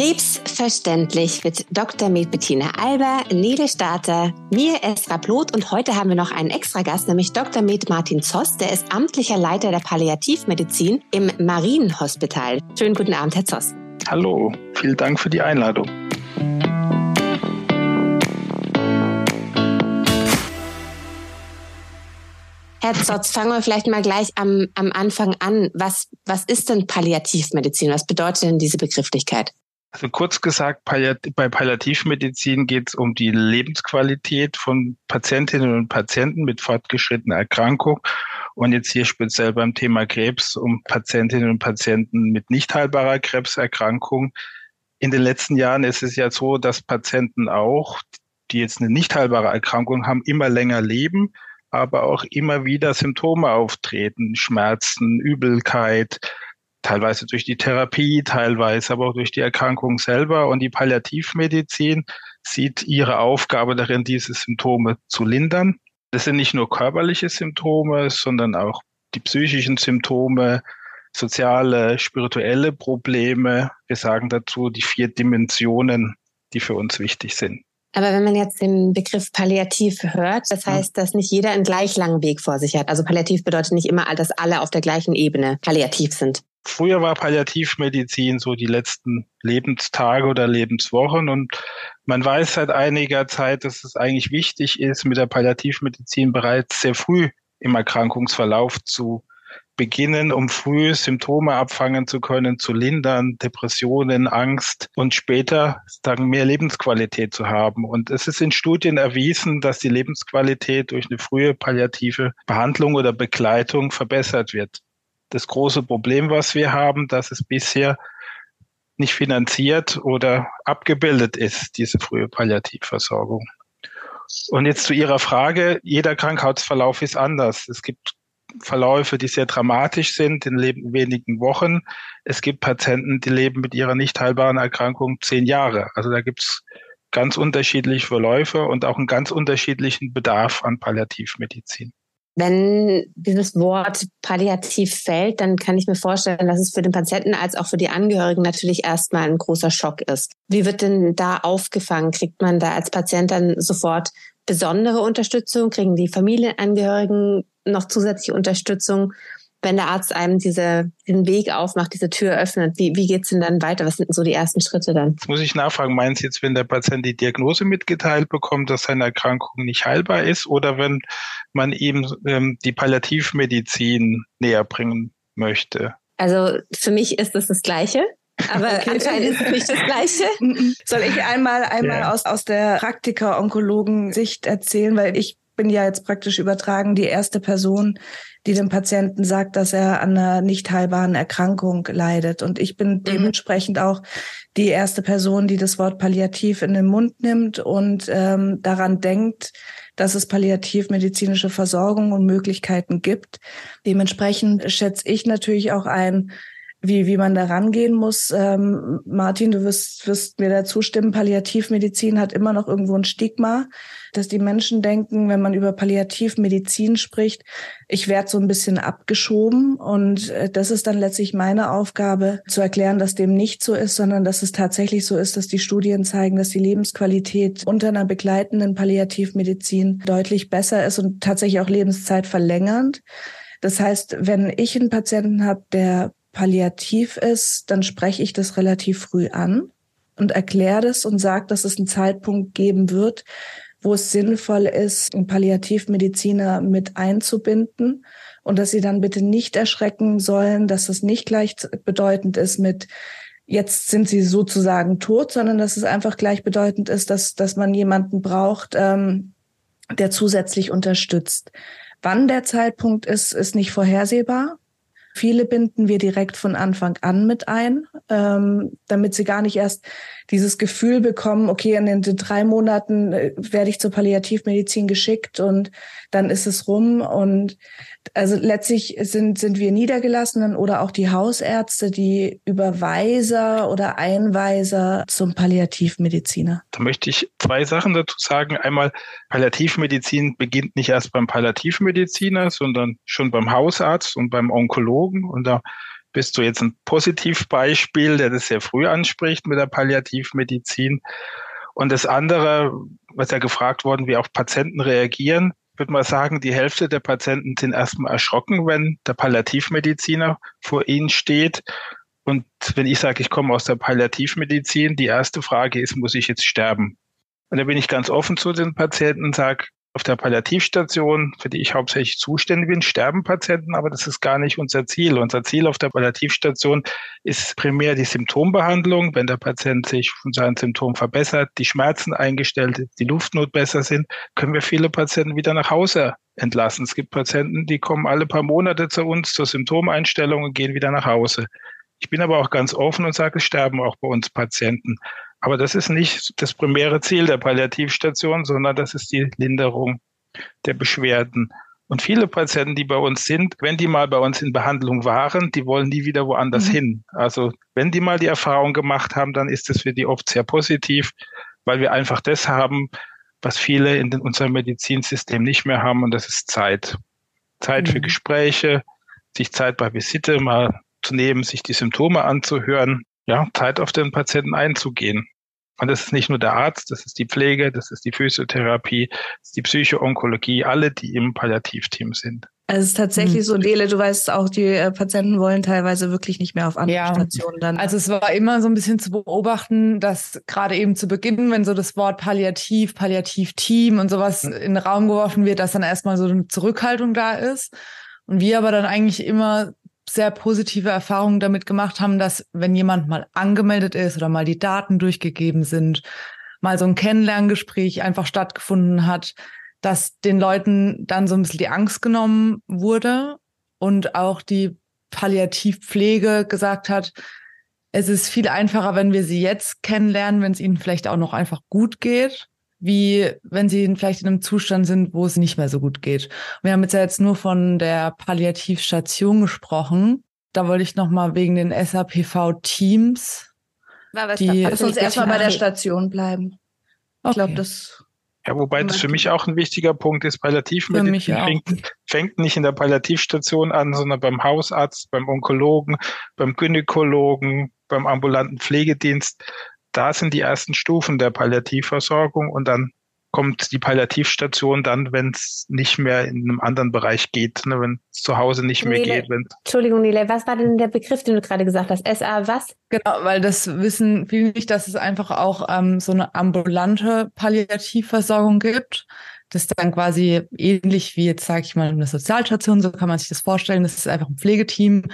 Krebs verständlich mit Dr. Med Bettina Alber, Nele Starter, mir Esra Bloth und heute haben wir noch einen extra Gast, nämlich Dr. Med Martin Zoss, der ist amtlicher Leiter der Palliativmedizin im Marienhospital. Schönen guten Abend, Herr Zoss. Hallo, vielen Dank für die Einladung. Herr Zotz, fangen wir vielleicht mal gleich am, am Anfang an. Was, was ist denn Palliativmedizin? Was bedeutet denn diese Begrifflichkeit? Also kurz gesagt, bei Palliativmedizin geht es um die Lebensqualität von Patientinnen und Patienten mit fortgeschrittener Erkrankung und jetzt hier speziell beim Thema Krebs um Patientinnen und Patienten mit nicht heilbarer Krebserkrankung. In den letzten Jahren ist es ja so, dass Patienten auch, die jetzt eine nicht heilbare Erkrankung haben, immer länger leben aber auch immer wieder Symptome auftreten, Schmerzen, Übelkeit, teilweise durch die Therapie, teilweise aber auch durch die Erkrankung selber. Und die Palliativmedizin sieht ihre Aufgabe darin, diese Symptome zu lindern. Das sind nicht nur körperliche Symptome, sondern auch die psychischen Symptome, soziale, spirituelle Probleme. Wir sagen dazu die vier Dimensionen, die für uns wichtig sind. Aber wenn man jetzt den Begriff Palliativ hört, das heißt, dass nicht jeder einen gleich langen Weg vor sich hat. Also Palliativ bedeutet nicht immer, dass alle auf der gleichen Ebene palliativ sind. Früher war Palliativmedizin so die letzten Lebenstage oder Lebenswochen und man weiß seit einiger Zeit, dass es eigentlich wichtig ist, mit der Palliativmedizin bereits sehr früh im Erkrankungsverlauf zu beginnen, um früh Symptome abfangen zu können, zu lindern, Depressionen, Angst und später sagen, mehr Lebensqualität zu haben. Und es ist in Studien erwiesen, dass die Lebensqualität durch eine frühe palliative Behandlung oder Begleitung verbessert wird. Das große Problem, was wir haben, dass es bisher nicht finanziert oder abgebildet ist, diese frühe Palliativversorgung. Und jetzt zu Ihrer Frage, jeder Krankheitsverlauf ist anders. Es gibt Verläufe, die sehr dramatisch sind in wenigen Wochen. Es gibt Patienten, die leben mit ihrer nicht heilbaren Erkrankung zehn Jahre. Also da gibt es ganz unterschiedliche Verläufe und auch einen ganz unterschiedlichen Bedarf an Palliativmedizin. Wenn dieses Wort palliativ fällt, dann kann ich mir vorstellen, dass es für den Patienten als auch für die Angehörigen natürlich erstmal ein großer Schock ist. Wie wird denn da aufgefangen? Kriegt man da als Patient dann sofort besondere Unterstützung? Kriegen die Familienangehörigen noch zusätzliche Unterstützung, wenn der Arzt einem diese, den Weg aufmacht, diese Tür öffnet? Wie, wie geht's denn dann weiter? Was sind so die ersten Schritte dann? Jetzt muss ich nachfragen, meinen Sie jetzt, wenn der Patient die Diagnose mitgeteilt bekommt, dass seine Erkrankung nicht heilbar ist oder wenn man ihm ähm, die Palliativmedizin näher bringen möchte? Also für mich ist das das Gleiche. Aber okay. anscheinend ist es nicht das Gleiche. Soll ich einmal, einmal ja. aus, aus der Praktiker-Onkologen-Sicht erzählen, weil ich bin ja jetzt praktisch übertragen die erste Person, die dem Patienten sagt, dass er an einer nicht heilbaren Erkrankung leidet. Und ich bin mhm. dementsprechend auch die erste Person, die das Wort palliativ in den Mund nimmt und ähm, daran denkt, dass es palliativmedizinische Versorgung und Möglichkeiten gibt. Dementsprechend schätze ich natürlich auch ein, wie, wie man da rangehen muss. Ähm, Martin, du wirst, wirst mir da zustimmen, Palliativmedizin hat immer noch irgendwo ein Stigma, dass die Menschen denken, wenn man über Palliativmedizin spricht, ich werde so ein bisschen abgeschoben. Und äh, das ist dann letztlich meine Aufgabe, zu erklären, dass dem nicht so ist, sondern dass es tatsächlich so ist, dass die Studien zeigen, dass die Lebensqualität unter einer begleitenden Palliativmedizin deutlich besser ist und tatsächlich auch Lebenszeit verlängernd. Das heißt, wenn ich einen Patienten habe, der palliativ ist, dann spreche ich das relativ früh an und erkläre das und sage, dass es einen Zeitpunkt geben wird, wo es sinnvoll ist, einen Palliativmediziner mit einzubinden und dass sie dann bitte nicht erschrecken sollen, dass das nicht gleichbedeutend ist mit jetzt sind sie sozusagen tot, sondern dass es einfach gleichbedeutend ist, dass, dass man jemanden braucht, ähm, der zusätzlich unterstützt. Wann der Zeitpunkt ist, ist nicht vorhersehbar. Viele binden wir direkt von Anfang an mit ein, ähm, damit sie gar nicht erst dieses Gefühl bekommen, okay, in den, drei Monaten äh, werde ich zur Palliativmedizin geschickt und dann ist es rum. Und also letztlich sind, sind wir Niedergelassenen oder auch die Hausärzte, die Überweiser oder Einweiser zum Palliativmediziner. Da möchte ich zwei Sachen dazu sagen. Einmal, Palliativmedizin beginnt nicht erst beim Palliativmediziner, sondern schon beim Hausarzt und beim Onkologen. Und da bist du jetzt ein Positivbeispiel, der das sehr früh anspricht mit der Palliativmedizin. Und das andere, was ja gefragt worden, wie auch Patienten reagieren, würde mal sagen, die Hälfte der Patienten sind erstmal erschrocken, wenn der Palliativmediziner vor ihnen steht. Und wenn ich sage, ich komme aus der Palliativmedizin, die erste Frage ist, muss ich jetzt sterben? Und da bin ich ganz offen zu den Patienten und sage, auf der Palliativstation, für die ich hauptsächlich zuständig bin, sterben Patienten, aber das ist gar nicht unser Ziel. Unser Ziel auf der Palliativstation ist primär die Symptombehandlung. Wenn der Patient sich von seinen Symptomen verbessert, die Schmerzen eingestellt die Luftnot besser sind, können wir viele Patienten wieder nach Hause entlassen. Es gibt Patienten, die kommen alle paar Monate zu uns zur Symptomeinstellung und gehen wieder nach Hause. Ich bin aber auch ganz offen und sage, es sterben auch bei uns Patienten. Aber das ist nicht das primäre Ziel der Palliativstation, sondern das ist die Linderung der Beschwerden. Und viele Patienten, die bei uns sind, wenn die mal bei uns in Behandlung waren, die wollen nie wieder woanders mhm. hin. Also wenn die mal die Erfahrung gemacht haben, dann ist es für die oft sehr positiv, weil wir einfach das haben, was viele in unserem Medizinsystem nicht mehr haben, und das ist Zeit. Zeit mhm. für Gespräche, sich Zeit bei Visite mal zu nehmen, sich die Symptome anzuhören ja, Zeit auf den Patienten einzugehen. Und das ist nicht nur der Arzt, das ist die Pflege, das ist die Physiotherapie, das ist die Psychoonkologie, alle, die im Palliativteam sind. Also es ist tatsächlich mhm. so, Dele, du weißt auch, die äh, Patienten wollen teilweise wirklich nicht mehr auf andere ja. Stationen dann. Also es war immer so ein bisschen zu beobachten, dass gerade eben zu Beginn, wenn so das Wort Palliativ, Palliativteam und sowas mhm. in den Raum geworfen wird, dass dann erstmal so eine Zurückhaltung da ist. Und wir aber dann eigentlich immer sehr positive Erfahrungen damit gemacht haben, dass wenn jemand mal angemeldet ist oder mal die Daten durchgegeben sind, mal so ein Kennenlerngespräch einfach stattgefunden hat, dass den Leuten dann so ein bisschen die Angst genommen wurde und auch die Palliativpflege gesagt hat, es ist viel einfacher, wenn wir sie jetzt kennenlernen, wenn es ihnen vielleicht auch noch einfach gut geht, wie wenn sie vielleicht in einem Zustand sind, wo es nicht mehr so gut geht. Wir haben jetzt ja jetzt nur von der Palliativstation gesprochen. Da wollte ich noch mal wegen den SAPV-Teams. Lass uns erstmal bei der Station bleiben. Ich okay. glaube, das ja, wobei das für mich auch ein wichtiger Punkt ist. Palliativmedizin fängt, fängt, nicht in der Palliativstation an, sondern beim Hausarzt, beim Onkologen, beim Gynäkologen, beim ambulanten Pflegedienst da sind die ersten Stufen der Palliativversorgung und dann kommt die Palliativstation dann, wenn es nicht mehr in einem anderen Bereich geht, ne, wenn es zu Hause nicht mehr Nele, geht. Wenn Entschuldigung, Nele, was war denn der Begriff, den du gerade gesagt hast? SA was? Genau, weil das wissen viele nicht, dass es einfach auch ähm, so eine ambulante Palliativversorgung gibt. Das ist dann quasi ähnlich wie jetzt, sage ich mal, eine Sozialstation, so kann man sich das vorstellen. Das ist einfach ein Pflegeteam,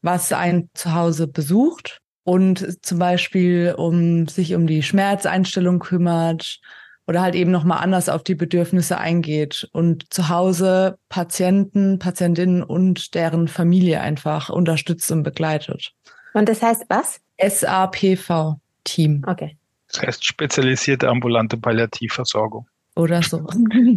was einen zu Hause besucht und zum Beispiel um sich um die Schmerzeinstellung kümmert oder halt eben nochmal anders auf die Bedürfnisse eingeht und zu Hause Patienten, Patientinnen und deren Familie einfach unterstützt und begleitet. Und das heißt was? SAPV Team. Okay. Das heißt spezialisierte ambulante Palliativversorgung. Oder so.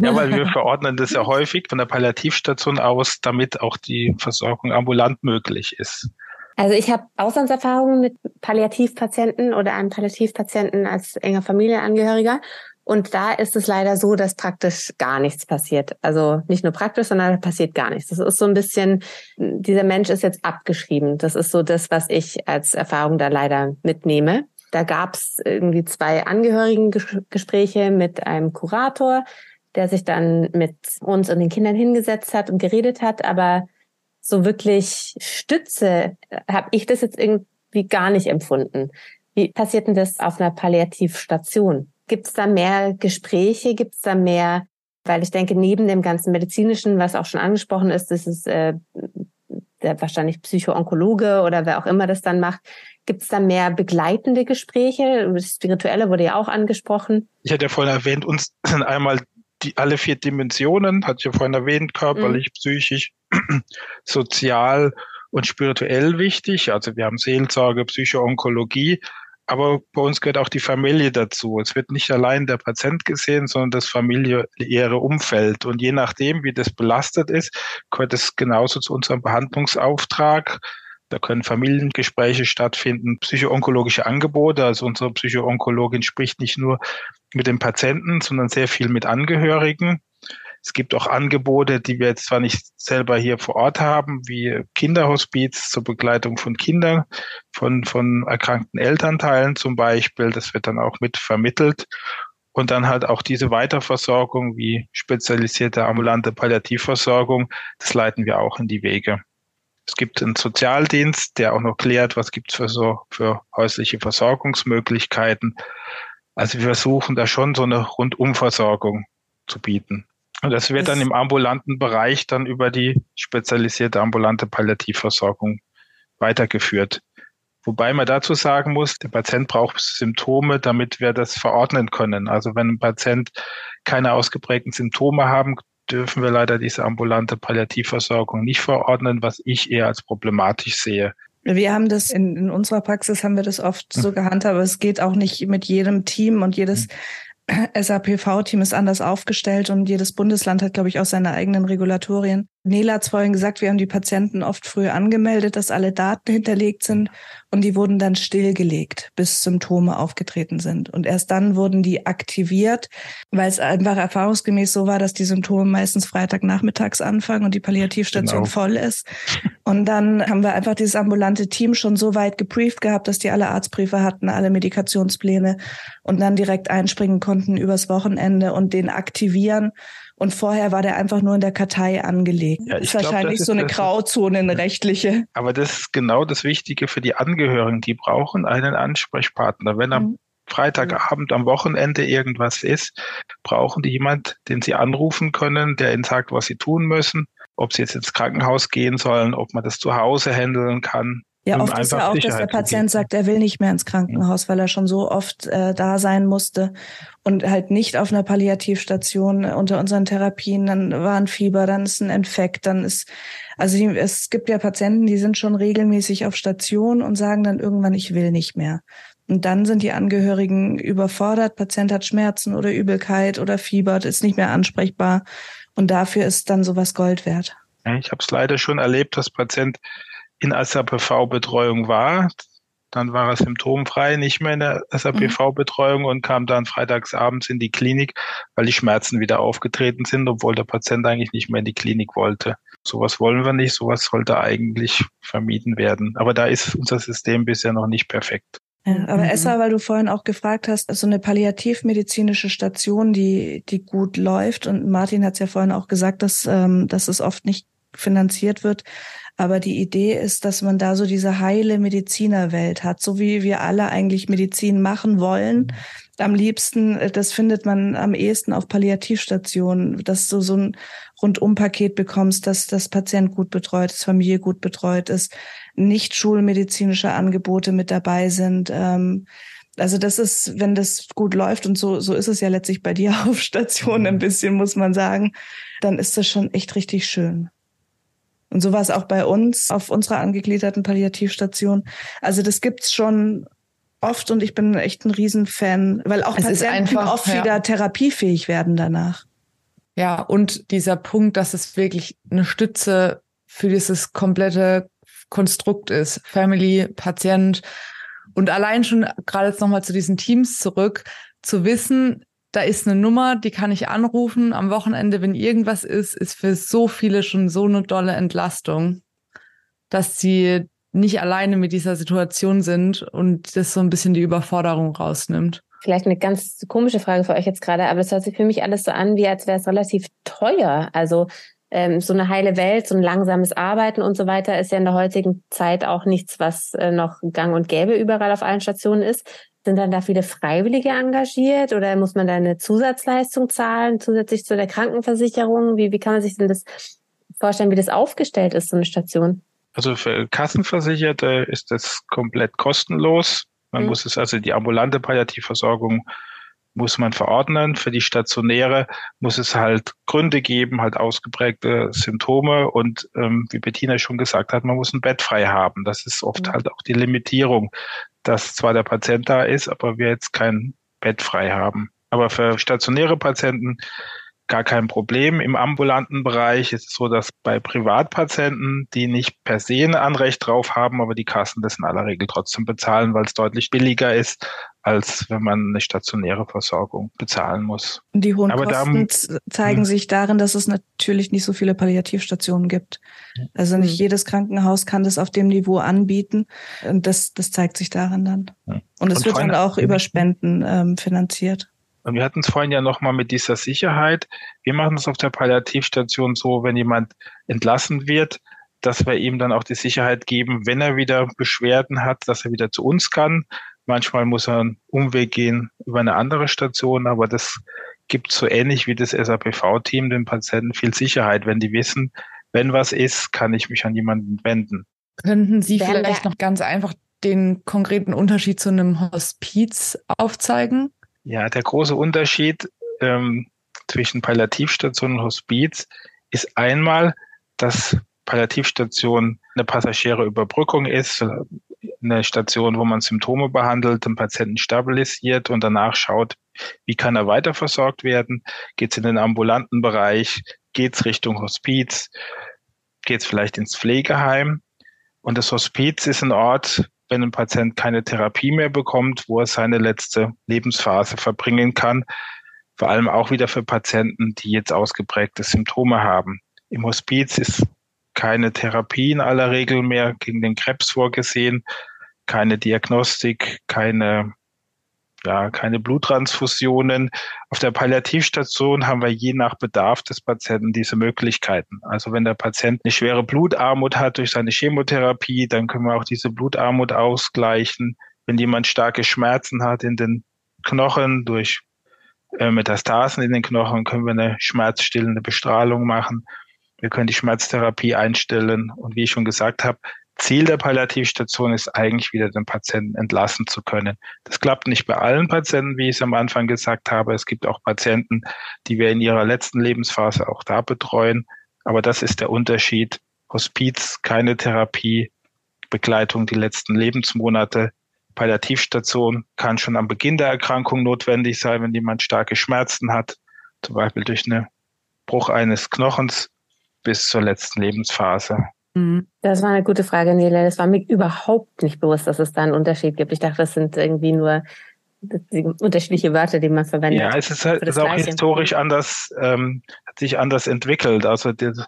ja, weil wir verordnen das ja häufig von der Palliativstation aus, damit auch die Versorgung ambulant möglich ist. Also ich habe Auslandserfahrungen mit Palliativpatienten oder einem Palliativpatienten als enger Familienangehöriger. Und da ist es leider so, dass praktisch gar nichts passiert. Also nicht nur praktisch, sondern da passiert gar nichts. Das ist so ein bisschen, dieser Mensch ist jetzt abgeschrieben. Das ist so das, was ich als Erfahrung da leider mitnehme. Da gab es irgendwie zwei Angehörigengespräche mit einem Kurator, der sich dann mit uns und den Kindern hingesetzt hat und geredet hat. Aber so wirklich Stütze habe ich das jetzt irgendwie gar nicht empfunden. Wie passiert denn das auf einer Palliativstation? Gibt es da mehr Gespräche? Gibt es da mehr, weil ich denke, neben dem ganzen medizinischen, was auch schon angesprochen ist, das ist äh, der wahrscheinlich Psychoonkologe oder wer auch immer das dann macht. Gibt es da mehr begleitende Gespräche? Das Spirituelle wurde ja auch angesprochen. Ich hatte ja vorhin erwähnt, uns sind einmal die alle vier Dimensionen, hatte ich ja vorhin erwähnt, körperlich, mhm. psychisch, sozial und spirituell wichtig. Also wir haben Seelsorge, Psychoonkologie, aber bei uns gehört auch die Familie dazu. Es wird nicht allein der Patient gesehen, sondern das familiäre Umfeld. Und je nachdem, wie das belastet ist, gehört es genauso zu unserem Behandlungsauftrag. Da können Familiengespräche stattfinden, psychoonkologische Angebote. Also unsere Psychoonkologin spricht nicht nur mit dem Patienten, sondern sehr viel mit Angehörigen. Es gibt auch Angebote, die wir jetzt zwar nicht selber hier vor Ort haben, wie Kinderhospiz zur Begleitung von Kindern, von, von erkrankten Elternteilen zum Beispiel. Das wird dann auch mit vermittelt. Und dann halt auch diese Weiterversorgung wie spezialisierte ambulante Palliativversorgung, das leiten wir auch in die Wege. Es gibt einen Sozialdienst, der auch noch klärt, was gibt es für so für häusliche Versorgungsmöglichkeiten. Also wir versuchen da schon so eine Rundumversorgung zu bieten. Und das wird dann im ambulanten Bereich dann über die spezialisierte ambulante Palliativversorgung weitergeführt. Wobei man dazu sagen muss, der Patient braucht Symptome, damit wir das verordnen können. Also wenn ein Patient keine ausgeprägten Symptome haben, dürfen wir leider diese ambulante Palliativversorgung nicht verordnen, was ich eher als problematisch sehe. Wir haben das in, in unserer Praxis haben wir das oft so hm. gehandhabt, aber es geht auch nicht mit jedem Team und jedes hm. SAPV-Team ist anders aufgestellt und jedes Bundesland hat, glaube ich, auch seine eigenen Regulatorien. Nela hat vorhin gesagt, wir haben die Patienten oft früh angemeldet, dass alle Daten hinterlegt sind und die wurden dann stillgelegt, bis Symptome aufgetreten sind. Und erst dann wurden die aktiviert, weil es einfach erfahrungsgemäß so war, dass die Symptome meistens Freitagnachmittags anfangen und die Palliativstation genau. voll ist. Und dann haben wir einfach dieses ambulante Team schon so weit gebrieft gehabt, dass die alle Arztbriefe hatten, alle Medikationspläne und dann direkt einspringen konnten übers Wochenende und den aktivieren und vorher war der einfach nur in der Kartei angelegt. Ja, ist glaub, wahrscheinlich ist so eine Grauzone, eine rechtliche. Aber das ist genau das Wichtige für die Angehörigen. Die brauchen einen Ansprechpartner. Wenn am mhm. Freitagabend am Wochenende irgendwas ist, brauchen die jemand, den sie anrufen können, der ihnen sagt, was sie tun müssen, ob sie jetzt ins Krankenhaus gehen sollen, ob man das zu Hause handeln kann. Ja, oft ist ja auch, dass der Patient sagt, er will nicht mehr ins Krankenhaus, weil er schon so oft äh, da sein musste und halt nicht auf einer Palliativstation unter unseren Therapien. Dann war ein Fieber, dann ist ein Infekt, dann ist, also die, es gibt ja Patienten, die sind schon regelmäßig auf Station und sagen dann irgendwann, ich will nicht mehr. Und dann sind die Angehörigen überfordert, Patient hat Schmerzen oder Übelkeit oder fiebert, ist nicht mehr ansprechbar. Und dafür ist dann sowas Gold wert. Ich habe es leider schon erlebt, dass Patient in SAPV-Betreuung war. Dann war er symptomfrei, nicht mehr in der SAPV-Betreuung und kam dann freitags abends in die Klinik, weil die Schmerzen wieder aufgetreten sind, obwohl der Patient eigentlich nicht mehr in die Klinik wollte. Sowas wollen wir nicht, sowas sollte eigentlich vermieden werden. Aber da ist unser System bisher noch nicht perfekt. Ja, aber mhm. Essa, weil du vorhin auch gefragt hast, so eine palliativmedizinische Station, die, die gut läuft, und Martin hat es ja vorhin auch gesagt, dass, ähm, dass es oft nicht finanziert wird. Aber die Idee ist, dass man da so diese heile Medizinerwelt hat, so wie wir alle eigentlich Medizin machen wollen. Mhm. Am liebsten, äh, das findet man am ehesten auf Palliativstationen, dass du so ein Rundumpaket bekommst, dass das Patient gut betreut ist, Familie gut betreut ist, nicht schulmedizinische Angebote mit dabei sind. Ähm, also das ist, wenn das gut läuft und so, so ist es ja letztlich bei dir auf Station ein mhm. bisschen, muss man sagen, dann ist das schon echt richtig schön. Und so war es auch bei uns auf unserer angegliederten Palliativstation. Also das gibt's schon oft und ich bin echt ein Riesenfan, weil auch es Patienten einfach, oft ja. wieder therapiefähig werden danach. Ja, und dieser Punkt, dass es wirklich eine Stütze für dieses komplette Konstrukt ist. Family, Patient. Und allein schon gerade jetzt nochmal zu diesen Teams zurück, zu wissen, da ist eine Nummer, die kann ich anrufen am Wochenende, wenn irgendwas ist, ist für so viele schon so eine dolle Entlastung, dass sie nicht alleine mit dieser Situation sind und das so ein bisschen die Überforderung rausnimmt. Vielleicht eine ganz komische Frage für euch jetzt gerade, aber es hört sich für mich alles so an, wie als wäre es relativ teuer. Also ähm, so eine heile Welt, so ein langsames Arbeiten und so weiter ist ja in der heutigen Zeit auch nichts, was äh, noch gang und gäbe überall auf allen Stationen ist. Sind dann da viele Freiwillige engagiert oder muss man da eine Zusatzleistung zahlen, zusätzlich zu der Krankenversicherung? Wie, wie kann man sich denn das vorstellen, wie das aufgestellt ist, so eine Station? Also für Kassenversicherte ist das komplett kostenlos. Man mhm. muss es also die ambulante Palliativversorgung muss man verordnen. Für die stationäre muss es halt Gründe geben, halt ausgeprägte Symptome und ähm, wie Bettina schon gesagt hat, man muss ein Bett frei haben. Das ist oft mhm. halt auch die Limitierung dass zwar der Patient da ist, aber wir jetzt kein Bett frei haben. Aber für stationäre Patienten gar kein Problem. Im ambulanten Bereich ist es so, dass bei Privatpatienten, die nicht per se ein Anrecht drauf haben, aber die Kassen das in aller Regel trotzdem bezahlen, weil es deutlich billiger ist als wenn man eine stationäre Versorgung bezahlen muss. Die hohen Aber Kosten da, zeigen hm. sich darin, dass es natürlich nicht so viele Palliativstationen gibt. Also nicht hm. jedes Krankenhaus kann das auf dem Niveau anbieten. Und das, das zeigt sich darin dann. Und es wird dann auch über Spenden ähm, finanziert. Und wir hatten es vorhin ja nochmal mit dieser Sicherheit. Wir machen es auf der Palliativstation so, wenn jemand entlassen wird, dass wir ihm dann auch die Sicherheit geben, wenn er wieder Beschwerden hat, dass er wieder zu uns kann. Manchmal muss er einen Umweg gehen über eine andere Station, aber das gibt so ähnlich wie das SAPV-Team den Patienten viel Sicherheit, wenn die wissen, wenn was ist, kann ich mich an jemanden wenden. Könnten Sie vielleicht noch ganz einfach den konkreten Unterschied zu einem Hospiz aufzeigen? Ja, der große Unterschied ähm, zwischen Palliativstation und Hospiz ist einmal, dass Palliativstation eine passagiere Überbrückung ist, eine Station, wo man Symptome behandelt, den Patienten stabilisiert und danach schaut, wie kann er weiter versorgt werden? Geht es in den ambulanten Bereich? Geht es Richtung Hospiz? Geht es vielleicht ins Pflegeheim? Und das Hospiz ist ein Ort, wenn ein Patient keine Therapie mehr bekommt, wo er seine letzte Lebensphase verbringen kann. Vor allem auch wieder für Patienten, die jetzt ausgeprägte Symptome haben. Im Hospiz ist keine Therapie in aller Regel mehr gegen den Krebs vorgesehen, keine Diagnostik, keine ja, keine Bluttransfusionen. Auf der Palliativstation haben wir je nach Bedarf des Patienten diese Möglichkeiten. Also wenn der Patient eine schwere Blutarmut hat durch seine Chemotherapie, dann können wir auch diese Blutarmut ausgleichen. Wenn jemand starke Schmerzen hat in den Knochen durch äh, Metastasen in den Knochen, können wir eine schmerzstillende Bestrahlung machen. Wir können die Schmerztherapie einstellen. Und wie ich schon gesagt habe, Ziel der Palliativstation ist eigentlich wieder den Patienten entlassen zu können. Das klappt nicht bei allen Patienten, wie ich es am Anfang gesagt habe. Es gibt auch Patienten, die wir in ihrer letzten Lebensphase auch da betreuen. Aber das ist der Unterschied. Hospiz, keine Therapie, Begleitung die letzten Lebensmonate. Palliativstation kann schon am Beginn der Erkrankung notwendig sein, wenn jemand starke Schmerzen hat, zum Beispiel durch einen Bruch eines Knochens bis zur letzten Lebensphase. Mhm. Das war eine gute Frage, Nele. Es war mir überhaupt nicht bewusst, dass es da einen Unterschied gibt. Ich dachte, das sind irgendwie nur unterschiedliche Wörter, die man verwendet. Ja, es ist halt ist auch historisch anders, ähm, hat sich anders entwickelt. Also das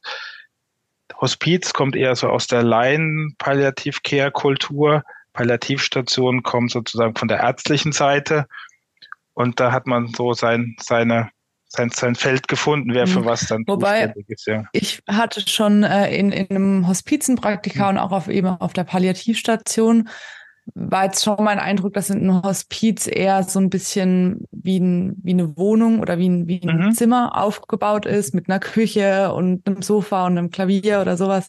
Hospiz kommt eher so aus der Laien-Palliativ-Care-Kultur. Palliativstation kommt sozusagen von der ärztlichen Seite. Und da hat man so sein, seine sein, sein Feld gefunden, wer für mhm. was dann Wobei ist. Ja. Ich hatte schon äh, in, in einem Hospizenpraktika mhm. und auch auf eben auf der Palliativstation war jetzt schon mein Eindruck, dass in einem Hospiz eher so ein bisschen wie, ein, wie eine Wohnung oder wie ein, wie ein mhm. Zimmer aufgebaut ist mit einer Küche und einem Sofa und einem Klavier oder sowas.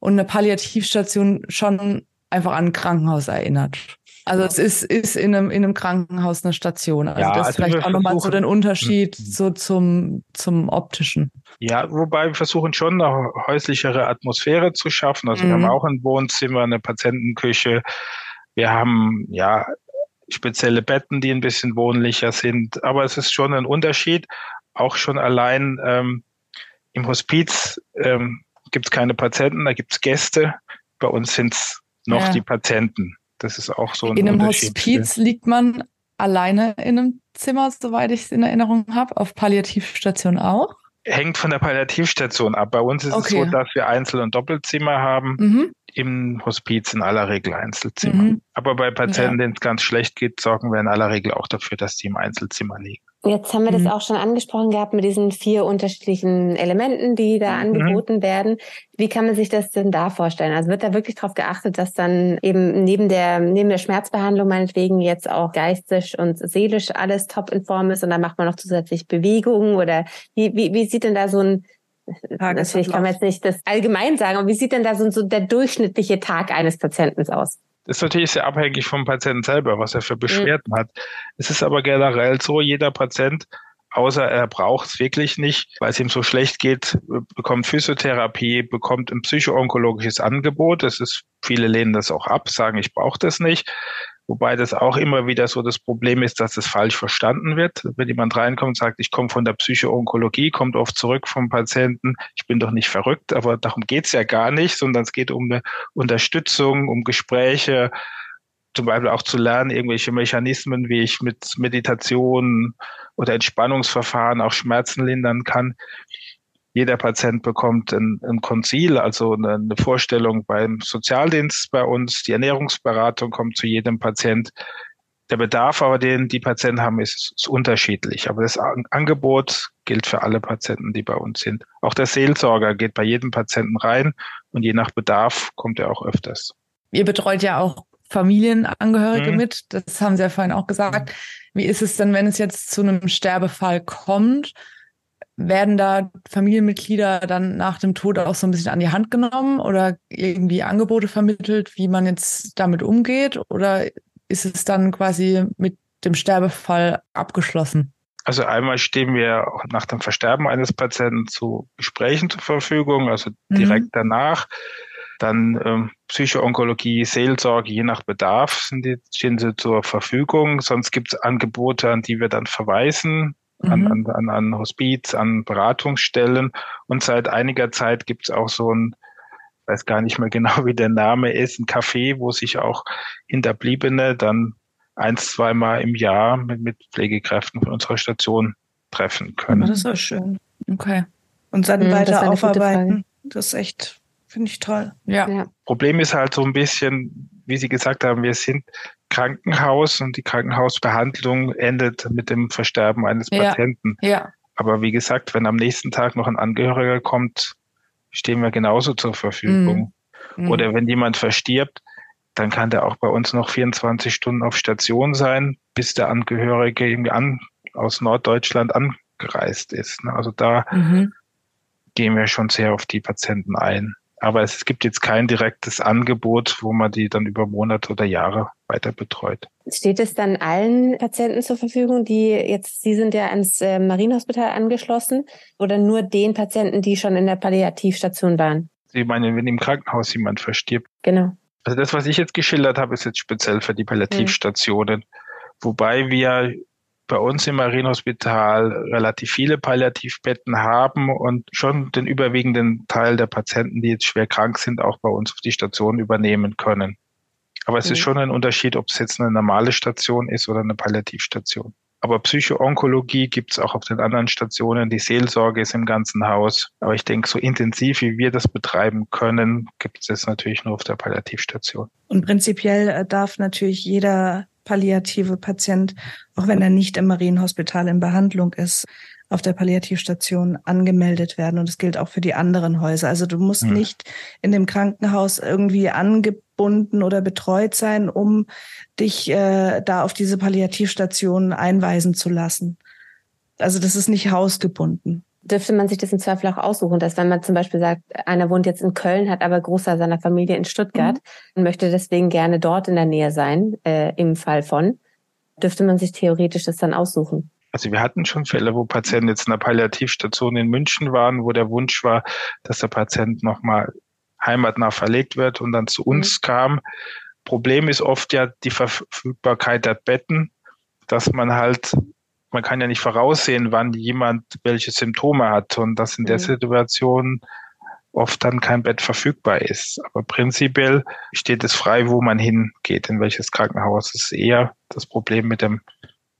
Und eine Palliativstation schon einfach an ein Krankenhaus erinnert. Also es ist, ist in, einem, in einem Krankenhaus eine Station. Also ja, das ist also vielleicht auch nochmal so den Unterschied mhm. so zum, zum optischen. Ja, wobei wir versuchen schon eine häuslichere Atmosphäre zu schaffen. Also mhm. wir haben mhm. auch ein Wohnzimmer, eine Patientenküche. Wir haben ja spezielle Betten, die ein bisschen wohnlicher sind. Aber es ist schon ein Unterschied. Auch schon allein ähm, im Hospiz ähm, gibt es keine Patienten, da gibt es Gäste. Bei uns sind es noch ja. die Patienten. Das ist auch so ein In einem Hospiz liegt man alleine in einem Zimmer, soweit ich es in Erinnerung habe, auf Palliativstation auch? Hängt von der Palliativstation ab. Bei uns ist okay. es so, dass wir Einzel- und Doppelzimmer haben. Mhm. Im Hospiz in aller Regel Einzelzimmer. Mhm. Aber bei Patienten, ja. denen es ganz schlecht geht, sorgen wir in aller Regel auch dafür, dass die im Einzelzimmer liegen. Jetzt haben wir das mhm. auch schon angesprochen gehabt mit diesen vier unterschiedlichen Elementen, die da mhm. angeboten werden. Wie kann man sich das denn da vorstellen? Also wird da wirklich darauf geachtet, dass dann eben neben der, neben der Schmerzbehandlung meinetwegen jetzt auch geistig und seelisch alles top in Form ist und dann macht man noch zusätzlich Bewegungen oder wie, wie, wie sieht denn da so ein Natürlich kann man jetzt nicht das allgemein sagen, aber wie sieht denn da so, so der durchschnittliche Tag eines Patienten aus? Das ist natürlich sehr abhängig vom Patienten selber, was er für Beschwerden mhm. hat. Es ist aber generell so, jeder Patient, außer er braucht es wirklich nicht, weil es ihm so schlecht geht, bekommt Physiotherapie, bekommt ein psychoonkologisches Angebot. Das ist, viele lehnen das auch ab, sagen, ich brauche das nicht. Wobei das auch immer wieder so das Problem ist, dass es falsch verstanden wird. Wenn jemand reinkommt und sagt, ich komme von der Psychoonkologie, kommt oft zurück vom Patienten, ich bin doch nicht verrückt, aber darum geht's ja gar nicht, sondern es geht um eine Unterstützung, um Gespräche, zum Beispiel auch zu lernen, irgendwelche Mechanismen, wie ich mit Meditation oder Entspannungsverfahren auch Schmerzen lindern kann. Jeder Patient bekommt ein, ein Konzil, also eine, eine Vorstellung beim Sozialdienst bei uns. Die Ernährungsberatung kommt zu jedem Patient. Der Bedarf aber, den die Patienten haben, ist, ist unterschiedlich. Aber das Angebot gilt für alle Patienten, die bei uns sind. Auch der Seelsorger geht bei jedem Patienten rein und je nach Bedarf kommt er auch öfters. Ihr betreut ja auch Familienangehörige mhm. mit. Das haben Sie ja vorhin auch gesagt. Wie ist es denn, wenn es jetzt zu einem Sterbefall kommt? Werden da Familienmitglieder dann nach dem Tod auch so ein bisschen an die Hand genommen oder irgendwie Angebote vermittelt, wie man jetzt damit umgeht? Oder ist es dann quasi mit dem Sterbefall abgeschlossen? Also einmal stehen wir nach dem Versterben eines Patienten zu Gesprächen zur Verfügung, also direkt mhm. danach. Dann ähm, Psychoonkologie, Seelsorge, je nach Bedarf sind die, stehen sie zur Verfügung. Sonst gibt es Angebote, an die wir dann verweisen, mhm. an, an, an Hospiz, an Beratungsstellen. Und seit einiger Zeit gibt es auch so ein, weiß gar nicht mehr genau, wie der Name ist, ein Café, wo sich auch Hinterbliebene dann eins, zweimal im Jahr mit, mit Pflegekräften von unserer Station treffen können. Das ist auch schön. Okay. Und dann mhm, weiter aufarbeiten. Das ist echt Finde ich toll. Ja. ja. Problem ist halt so ein bisschen, wie Sie gesagt haben, wir sind Krankenhaus und die Krankenhausbehandlung endet mit dem Versterben eines. Patienten. Ja. Aber wie gesagt, wenn am nächsten Tag noch ein Angehöriger kommt, stehen wir genauso zur Verfügung. Mhm. Oder wenn jemand verstirbt, dann kann der auch bei uns noch 24 Stunden auf Station sein, bis der Angehörige irgendwie an, aus Norddeutschland angereist ist. Also da mhm. gehen wir schon sehr auf die Patienten ein. Aber es gibt jetzt kein direktes Angebot, wo man die dann über Monate oder Jahre weiter betreut. Steht es dann allen Patienten zur Verfügung, die jetzt, Sie sind ja ans äh, Marienhospital angeschlossen, oder nur den Patienten, die schon in der Palliativstation waren? Sie meinen, wenn im Krankenhaus jemand verstirbt? Genau. Also das, was ich jetzt geschildert habe, ist jetzt speziell für die Palliativstationen. Mhm. Wobei wir bei uns im Marienhospital relativ viele Palliativbetten haben und schon den überwiegenden Teil der Patienten, die jetzt schwer krank sind, auch bei uns auf die Station übernehmen können. Aber es mhm. ist schon ein Unterschied, ob es jetzt eine normale Station ist oder eine Palliativstation. Aber Psychoonkologie gibt es auch auf den anderen Stationen. Die Seelsorge ist im ganzen Haus. Aber ich denke, so intensiv wie wir das betreiben können, gibt es jetzt natürlich nur auf der Palliativstation. Und prinzipiell äh, darf natürlich jeder palliative Patient, auch wenn er nicht im Marienhospital in Behandlung ist, auf der Palliativstation angemeldet werden. Und das gilt auch für die anderen Häuser. Also du musst hm. nicht in dem Krankenhaus irgendwie angebunden oder betreut sein, um dich äh, da auf diese Palliativstation einweisen zu lassen. Also das ist nicht hausgebunden dürfte man sich das im Zweifel auch aussuchen, dass wenn man zum Beispiel sagt, einer wohnt jetzt in Köln, hat aber Großteil seiner Familie in Stuttgart mhm. und möchte deswegen gerne dort in der Nähe sein, äh, im Fall von, dürfte man sich theoretisch das dann aussuchen. Also wir hatten schon Fälle, wo Patienten jetzt in einer Palliativstation in München waren, wo der Wunsch war, dass der Patient nochmal heimatnah verlegt wird und dann zu uns mhm. kam. Problem ist oft ja die Verfügbarkeit der Betten, dass man halt man kann ja nicht voraussehen, wann jemand welche Symptome hat und dass in der mhm. Situation oft dann kein Bett verfügbar ist. Aber prinzipiell steht es frei, wo man hingeht, in welches Krankenhaus. Es ist eher das Problem mit dem,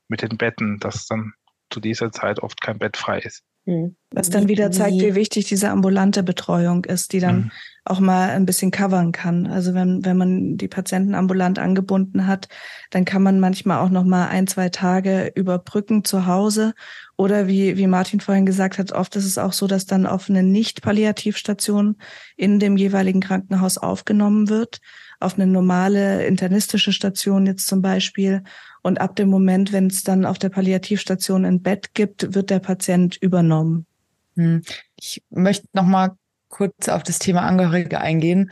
mit den Betten, dass dann zu dieser Zeit oft kein Bett frei ist. Mhm. Was dann wieder zeigt, wie wichtig diese ambulante Betreuung ist, die dann mhm. auch mal ein bisschen covern kann. Also wenn, wenn man die Patienten ambulant angebunden hat, dann kann man manchmal auch noch mal ein, zwei Tage überbrücken zu Hause. Oder wie, wie Martin vorhin gesagt hat, oft ist es auch so, dass dann auf eine Nicht-Palliativstation in dem jeweiligen Krankenhaus aufgenommen wird, auf eine normale internistische Station jetzt zum Beispiel. Und ab dem Moment, wenn es dann auf der Palliativstation ein Bett gibt, wird der Patient übernommen. Hm. Ich möchte noch mal kurz auf das Thema Angehörige eingehen,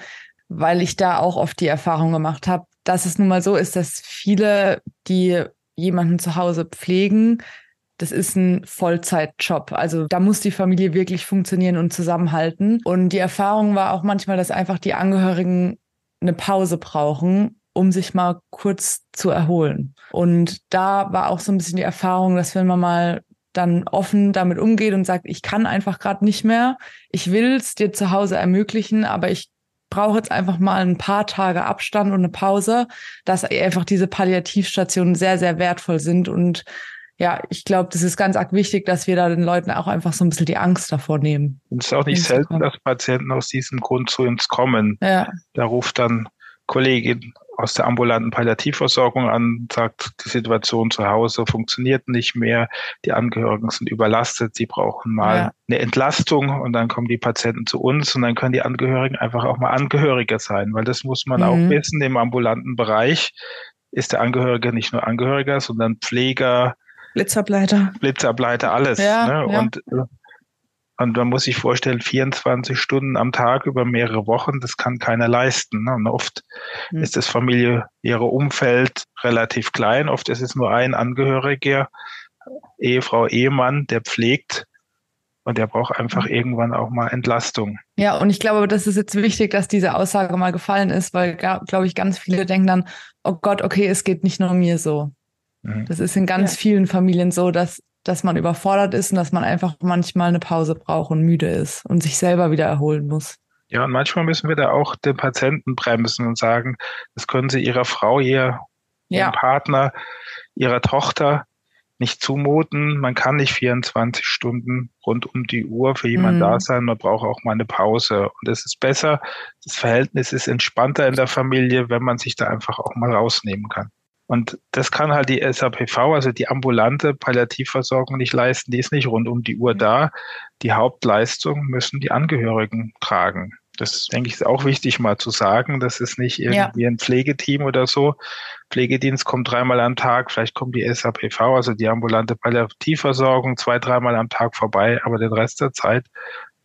weil ich da auch oft die Erfahrung gemacht habe, dass es nun mal so ist, dass viele, die jemanden zu Hause pflegen, das ist ein Vollzeitjob. Also da muss die Familie wirklich funktionieren und zusammenhalten. Und die Erfahrung war auch manchmal, dass einfach die Angehörigen eine Pause brauchen um sich mal kurz zu erholen. Und da war auch so ein bisschen die Erfahrung, dass wenn man mal dann offen damit umgeht und sagt, ich kann einfach gerade nicht mehr, ich will es dir zu Hause ermöglichen, aber ich brauche jetzt einfach mal ein paar Tage Abstand und eine Pause, dass einfach diese Palliativstationen sehr, sehr wertvoll sind und ja, ich glaube, das ist ganz arg wichtig, dass wir da den Leuten auch einfach so ein bisschen die Angst davor nehmen. Und es ist auch nicht selten, dass Patienten aus diesem Grund zu uns kommen. Ja. Da ruft dann Kollegin aus der ambulanten Palliativversorgung an, sagt, die Situation zu Hause funktioniert nicht mehr, die Angehörigen sind überlastet, sie brauchen mal ja. eine Entlastung und dann kommen die Patienten zu uns und dann können die Angehörigen einfach auch mal Angehörige sein, weil das muss man mhm. auch wissen, im ambulanten Bereich ist der Angehörige nicht nur Angehöriger, sondern Pfleger, Blitzableiter. Blitzableiter, alles. Ja, ne? ja. Und, äh, und man muss sich vorstellen, 24 Stunden am Tag über mehrere Wochen, das kann keiner leisten. Ne? Und oft mhm. ist das familiäre Umfeld relativ klein. Oft ist es nur ein Angehöriger, Ehefrau, Ehemann, der pflegt. Und der braucht einfach hm. irgendwann auch mal Entlastung. Ja, und ich glaube, das ist jetzt wichtig, dass diese Aussage mal gefallen ist, weil, glaube ich, ganz viele denken dann, oh Gott, okay, es geht nicht nur mir so. Mhm. Das ist in ganz ja. vielen Familien so, dass, dass man überfordert ist und dass man einfach manchmal eine Pause braucht und müde ist und sich selber wieder erholen muss. Ja, und manchmal müssen wir da auch den Patienten bremsen und sagen, das können Sie Ihrer Frau, ihr, ja. Ihrem Partner, Ihrer Tochter nicht zumuten. Man kann nicht 24 Stunden rund um die Uhr für jemanden mhm. da sein. Man braucht auch mal eine Pause. Und es ist besser, das Verhältnis ist entspannter in der Familie, wenn man sich da einfach auch mal rausnehmen kann. Und das kann halt die SAPV, also die ambulante Palliativversorgung nicht leisten. Die ist nicht rund um die Uhr da. Die Hauptleistung müssen die Angehörigen tragen. Das denke ich ist auch wichtig mal zu sagen. Das ist nicht irgendwie ja. ein Pflegeteam oder so. Pflegedienst kommt dreimal am Tag, vielleicht kommt die SAPV, also die ambulante Palliativversorgung, zwei, dreimal am Tag vorbei, aber den Rest der Zeit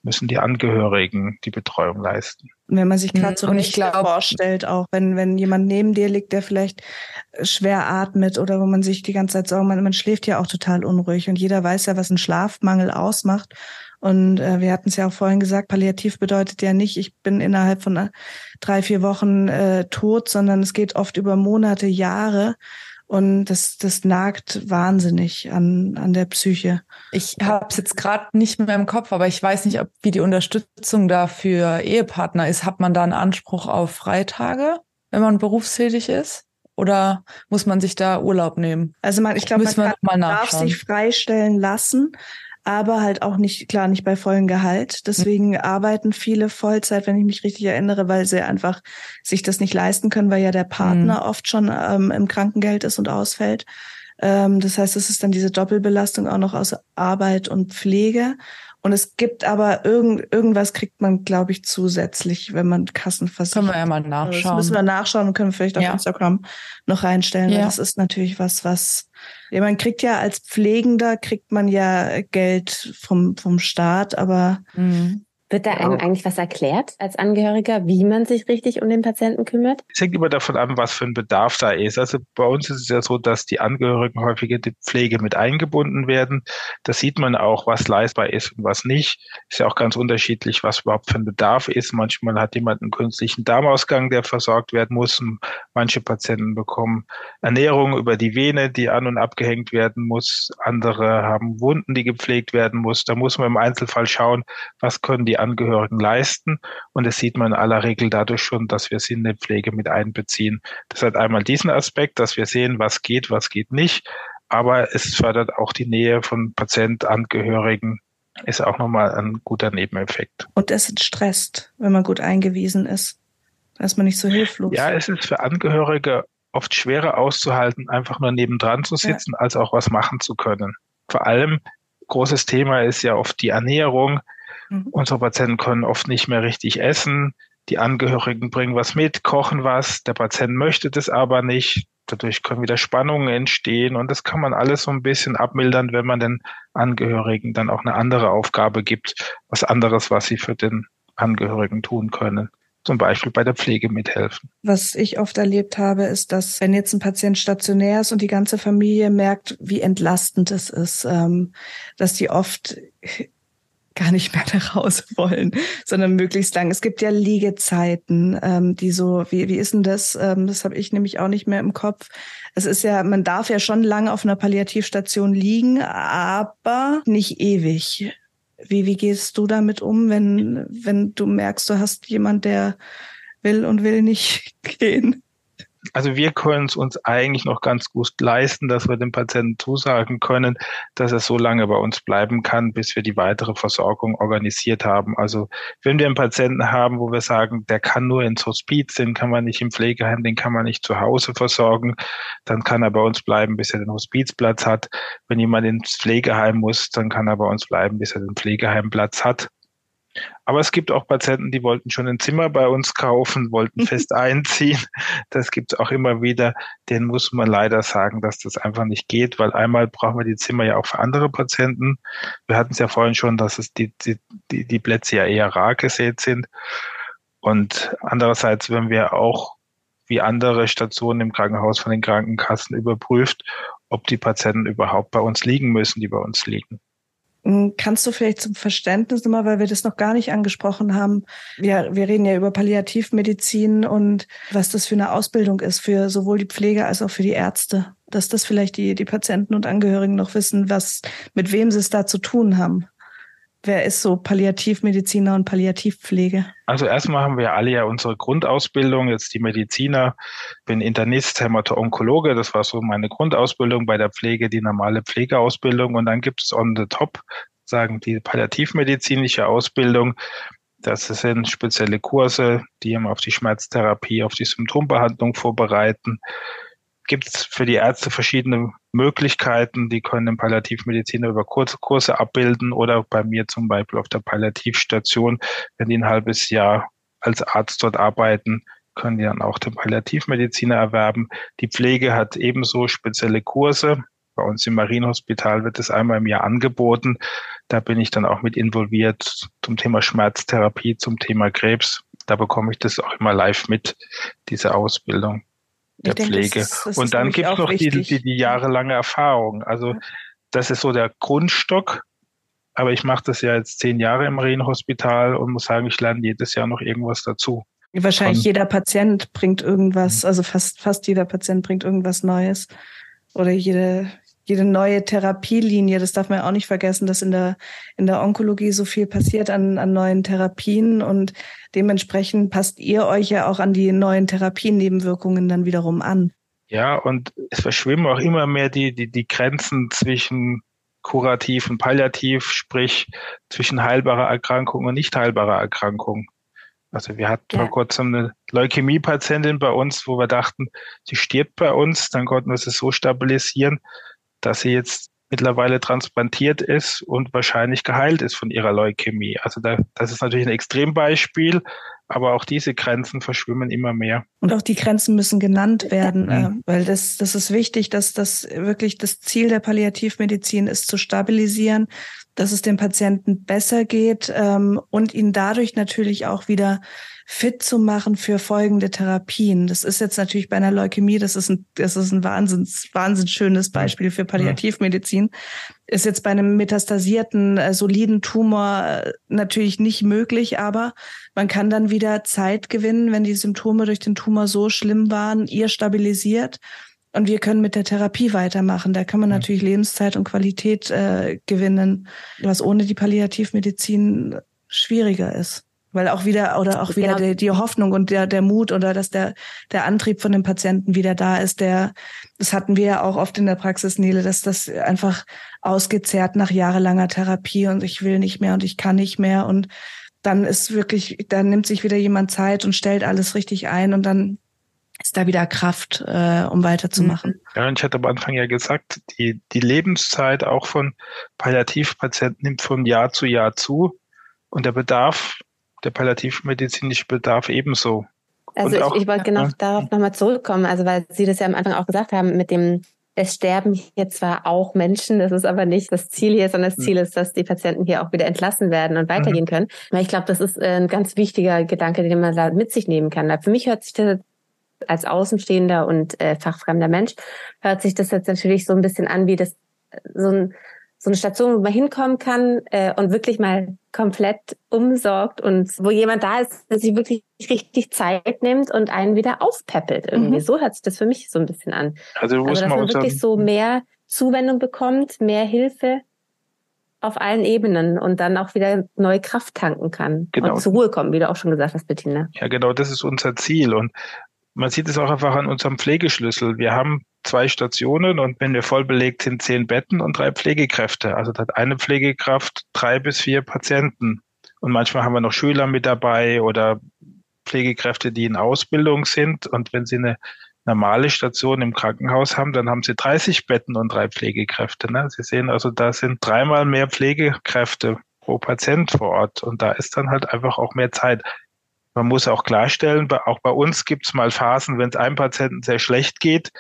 müssen die Angehörigen die Betreuung leisten. Wenn man sich gerade mhm. so glaub, vorstellt, auch wenn, wenn jemand neben dir liegt, der vielleicht schwer atmet oder wo man sich die ganze Zeit Sorgen, man, man schläft ja auch total unruhig und jeder weiß ja, was ein Schlafmangel ausmacht. Und äh, wir hatten es ja auch vorhin gesagt, palliativ bedeutet ja nicht, ich bin innerhalb von äh, drei, vier Wochen äh, tot, sondern es geht oft über Monate, Jahre. Und das, das nagt wahnsinnig an, an der Psyche. Ich habe es jetzt gerade nicht mehr im Kopf, aber ich weiß nicht, ob wie die Unterstützung da für Ehepartner ist. Hat man da einen Anspruch auf Freitage, wenn man berufstätig ist? Oder muss man sich da Urlaub nehmen? Also man, ich glaube, man, man darf sich freistellen lassen, aber halt auch nicht, klar, nicht bei vollem Gehalt. Deswegen mhm. arbeiten viele Vollzeit, wenn ich mich richtig erinnere, weil sie einfach sich das nicht leisten können, weil ja der Partner mhm. oft schon ähm, im Krankengeld ist und ausfällt. Ähm, das heißt, es ist dann diese Doppelbelastung auch noch aus Arbeit und Pflege. Und es gibt aber irgend, irgendwas kriegt man, glaube ich, zusätzlich, wenn man Kassen versichert. Können wir ja mal nachschauen. Das müssen wir nachschauen und können vielleicht auf ja. Instagram noch reinstellen. Ja. Das ist natürlich was, was ja, man kriegt ja als Pflegender kriegt man ja Geld vom vom Staat, aber mhm. Wird da einem ja. eigentlich was erklärt als Angehöriger, wie man sich richtig um den Patienten kümmert? Es hängt immer davon ab, was für ein Bedarf da ist. Also bei uns ist es ja so, dass die Angehörigen häufiger die Pflege mit eingebunden werden. Da sieht man auch, was leistbar ist und was nicht. Ist ja auch ganz unterschiedlich, was überhaupt für ein Bedarf ist. Manchmal hat jemand einen künstlichen Darmausgang, der versorgt werden muss. Manche Patienten bekommen Ernährung über die Vene, die an- und abgehängt werden muss. Andere haben Wunden, die gepflegt werden muss. Da muss man im Einzelfall schauen, was können die die Angehörigen leisten. Und das sieht man in aller Regel dadurch schon, dass wir sie in der Pflege mit einbeziehen. Das hat einmal diesen Aspekt, dass wir sehen, was geht, was geht nicht. Aber es fördert auch die Nähe von Patient, Angehörigen, ist auch nochmal ein guter Nebeneffekt. Und es stresst, wenn man gut eingewiesen ist. Da ist man nicht so hilflos. Ja, es ist für Angehörige oft schwerer auszuhalten, einfach nur nebendran zu sitzen, ja. als auch was machen zu können. Vor allem großes Thema ist ja oft die Ernährung. Mhm. Unsere Patienten können oft nicht mehr richtig essen. Die Angehörigen bringen was mit, kochen was. Der Patient möchte das aber nicht. Dadurch können wieder Spannungen entstehen und das kann man alles so ein bisschen abmildern, wenn man den Angehörigen dann auch eine andere Aufgabe gibt, was anderes, was sie für den Angehörigen tun können zum Beispiel bei der Pflege mithelfen. Was ich oft erlebt habe, ist, dass wenn jetzt ein Patient stationär ist und die ganze Familie merkt, wie entlastend es ist, ähm, dass die oft gar nicht mehr nach Hause wollen, sondern möglichst lang. Es gibt ja Liegezeiten, ähm, die so, wie, wie ist denn das? Ähm, das habe ich nämlich auch nicht mehr im Kopf. Es ist ja, man darf ja schon lange auf einer Palliativstation liegen, aber nicht ewig. Wie, wie gehst du damit um, wenn, wenn du merkst, du hast jemand, der will und will nicht gehen? Also wir können es uns eigentlich noch ganz gut leisten, dass wir dem Patienten zusagen können, dass er so lange bei uns bleiben kann, bis wir die weitere Versorgung organisiert haben. Also wenn wir einen Patienten haben, wo wir sagen, der kann nur ins Hospiz, den kann man nicht im Pflegeheim, den kann man nicht zu Hause versorgen, dann kann er bei uns bleiben, bis er den Hospizplatz hat. Wenn jemand ins Pflegeheim muss, dann kann er bei uns bleiben, bis er den Pflegeheimplatz hat. Aber es gibt auch Patienten, die wollten schon ein Zimmer bei uns kaufen, wollten fest einziehen. Das gibt es auch immer wieder. Den muss man leider sagen, dass das einfach nicht geht, weil einmal brauchen wir die Zimmer ja auch für andere Patienten. Wir hatten es ja vorhin schon, dass es die, die, die, die Plätze ja eher rar gesät sind. Und andererseits, wenn wir auch wie andere Stationen im Krankenhaus von den Krankenkassen überprüft, ob die Patienten überhaupt bei uns liegen müssen, die bei uns liegen. Hm, kannst du vielleicht zum Verständnis nochmal, weil wir das noch gar nicht angesprochen haben, wir, wir reden ja über Palliativmedizin und was das für eine Ausbildung ist für sowohl die Pflege als auch für die Ärzte, dass das vielleicht die, die Patienten und Angehörigen noch wissen, was, mit wem sie es da zu tun haben. Wer ist so Palliativmediziner und Palliativpflege? Also erstmal haben wir alle ja unsere Grundausbildung, jetzt die Mediziner, bin Internist, Hämato-Onkologe, das war so meine Grundausbildung bei der Pflege, die normale Pflegeausbildung und dann gibt es on the top, sagen die palliativmedizinische Ausbildung. Das sind spezielle Kurse, die immer auf die Schmerztherapie, auf die Symptombehandlung vorbereiten gibt es für die Ärzte verschiedene Möglichkeiten. Die können den Palliativmediziner über kurze Kurse abbilden oder bei mir zum Beispiel auf der Palliativstation, wenn die ein halbes Jahr als Arzt dort arbeiten, können die dann auch den Palliativmediziner erwerben. Die Pflege hat ebenso spezielle Kurse. Bei uns im Marienhospital wird es einmal im Jahr angeboten. Da bin ich dann auch mit involviert zum Thema Schmerztherapie, zum Thema Krebs. Da bekomme ich das auch immer live mit, diese Ausbildung der denke, Pflege. Das ist, das und dann gibt es noch die, die, die jahrelange Erfahrung. Also das ist so der Grundstock. Aber ich mache das ja jetzt zehn Jahre im Marienhospital und muss sagen, ich lerne jedes Jahr noch irgendwas dazu. Wahrscheinlich und, jeder Patient bringt irgendwas, mhm. also fast, fast jeder Patient bringt irgendwas Neues. Oder jede, jede neue Therapielinie, das darf man auch nicht vergessen, dass in der, in der Onkologie so viel passiert an, an neuen Therapien und dementsprechend passt ihr euch ja auch an die neuen Therapienebenwirkungen dann wiederum an. Ja, und es verschwimmen auch immer mehr die, die, die Grenzen zwischen kurativ und palliativ, sprich zwischen heilbarer Erkrankung und nicht heilbarer Erkrankung. Also wir hatten ja. vor kurzem eine Leukämie-Patientin bei uns, wo wir dachten, sie stirbt bei uns, dann konnten wir sie so stabilisieren, dass sie jetzt mittlerweile transplantiert ist und wahrscheinlich geheilt ist von ihrer Leukämie. Also da, das ist natürlich ein Extrembeispiel, aber auch diese Grenzen verschwimmen immer mehr. Und auch die Grenzen müssen genannt werden, ja. äh, weil das, das ist wichtig, dass das wirklich das Ziel der Palliativmedizin ist, zu stabilisieren, dass es dem Patienten besser geht ähm, und ihn dadurch natürlich auch wieder fit zu machen für folgende Therapien. Das ist jetzt natürlich bei einer Leukämie, das ist ein, das ist ein wahnsinns, wahnsinns schönes Beispiel für Palliativmedizin. Ist jetzt bei einem metastasierten, äh, soliden Tumor äh, natürlich nicht möglich, aber man kann dann wieder Zeit gewinnen, wenn die Symptome durch den Tumor so schlimm waren, ihr stabilisiert und wir können mit der Therapie weitermachen. Da kann man natürlich Lebenszeit und Qualität äh, gewinnen, was ohne die Palliativmedizin schwieriger ist. Weil auch wieder, oder auch wieder genau. die, die, Hoffnung und der, der Mut oder dass der, der Antrieb von dem Patienten wieder da ist, der, das hatten wir ja auch oft in der Praxis, Nele, dass das einfach ausgezehrt nach jahrelanger Therapie und ich will nicht mehr und ich kann nicht mehr und dann ist wirklich, dann nimmt sich wieder jemand Zeit und stellt alles richtig ein und dann ist da wieder Kraft, äh, um weiterzumachen. Ja, und ich hatte am Anfang ja gesagt, die, die Lebenszeit auch von Palliativpatienten nimmt von Jahr zu Jahr zu und der Bedarf, der palliativmedizinische Bedarf ebenso. Also ich, ich wollte genau ja. darauf nochmal zurückkommen, also weil Sie das ja am Anfang auch gesagt haben, mit dem es sterben hier zwar auch Menschen, das ist aber nicht das Ziel hier, sondern das Ziel ist, dass die Patienten hier auch wieder entlassen werden und weitergehen mhm. können. Weil ich glaube, das ist ein ganz wichtiger Gedanke, den man da mit sich nehmen kann. Für mich hört sich das als außenstehender und äh, fachfremder Mensch hört sich das jetzt natürlich so ein bisschen an wie das so, ein, so eine Station, wo man hinkommen kann äh, und wirklich mal komplett umsorgt und wo jemand da ist, der sich wirklich richtig Zeit nimmt und einen wieder aufpeppelt irgendwie. Mhm. So hört sich das für mich so ein bisschen an. Also, also dass man wirklich so mehr Zuwendung bekommt, mehr Hilfe auf allen Ebenen und dann auch wieder neue Kraft tanken kann genau. und zur Ruhe kommen, wie du auch schon gesagt hast, Bettina. Ja, genau, das ist unser Ziel und man sieht es auch einfach an unserem Pflegeschlüssel. Wir haben zwei Stationen und wenn wir voll belegt sind, zehn Betten und drei Pflegekräfte. Also da hat eine Pflegekraft drei bis vier Patienten. Und manchmal haben wir noch Schüler mit dabei oder Pflegekräfte, die in Ausbildung sind. Und wenn sie eine normale Station im Krankenhaus haben, dann haben sie 30 Betten und drei Pflegekräfte. Ne? Sie sehen also, da sind dreimal mehr Pflegekräfte pro Patient vor Ort. Und da ist dann halt einfach auch mehr Zeit. Man muss auch klarstellen, auch bei uns gibt es mal Phasen, wenn es einem Patienten sehr schlecht geht,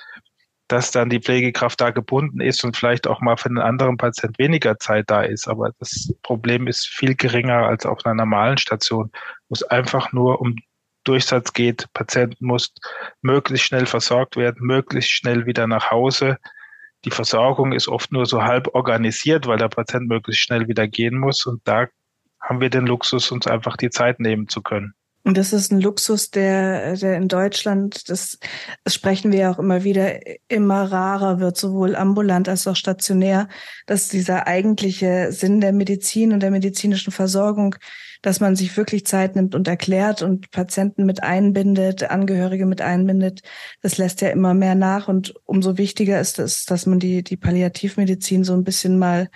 dass dann die Pflegekraft da gebunden ist und vielleicht auch mal für den anderen Patient weniger Zeit da ist. Aber das Problem ist viel geringer als auf einer normalen Station, wo es einfach nur um Durchsatz geht. Patient muss möglichst schnell versorgt werden, möglichst schnell wieder nach Hause. Die Versorgung ist oft nur so halb organisiert, weil der Patient möglichst schnell wieder gehen muss. Und da haben wir den Luxus, uns einfach die Zeit nehmen zu können. Und das ist ein Luxus, der, der in Deutschland, das, das sprechen wir ja auch immer wieder, immer rarer wird, sowohl ambulant als auch stationär, dass dieser eigentliche Sinn der Medizin und der medizinischen Versorgung dass man sich wirklich Zeit nimmt und erklärt und Patienten mit einbindet, Angehörige mit einbindet. Das lässt ja immer mehr nach und umso wichtiger ist es, dass man die, die Palliativmedizin so ein bisschen mal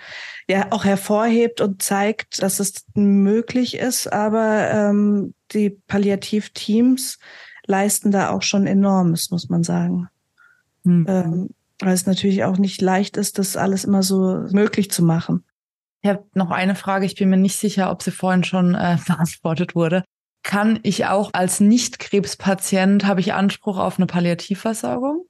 ja auch hervorhebt und zeigt, dass es möglich ist, aber ähm, die Palliativteams leisten da auch schon enormes, muss man sagen. Hm. Ähm, weil es natürlich auch nicht leicht ist, das alles immer so möglich zu machen. Ich habe noch eine Frage, ich bin mir nicht sicher, ob sie vorhin schon äh, beantwortet wurde. Kann ich auch als Nicht-Krebspatient, habe ich Anspruch auf eine Palliativversorgung?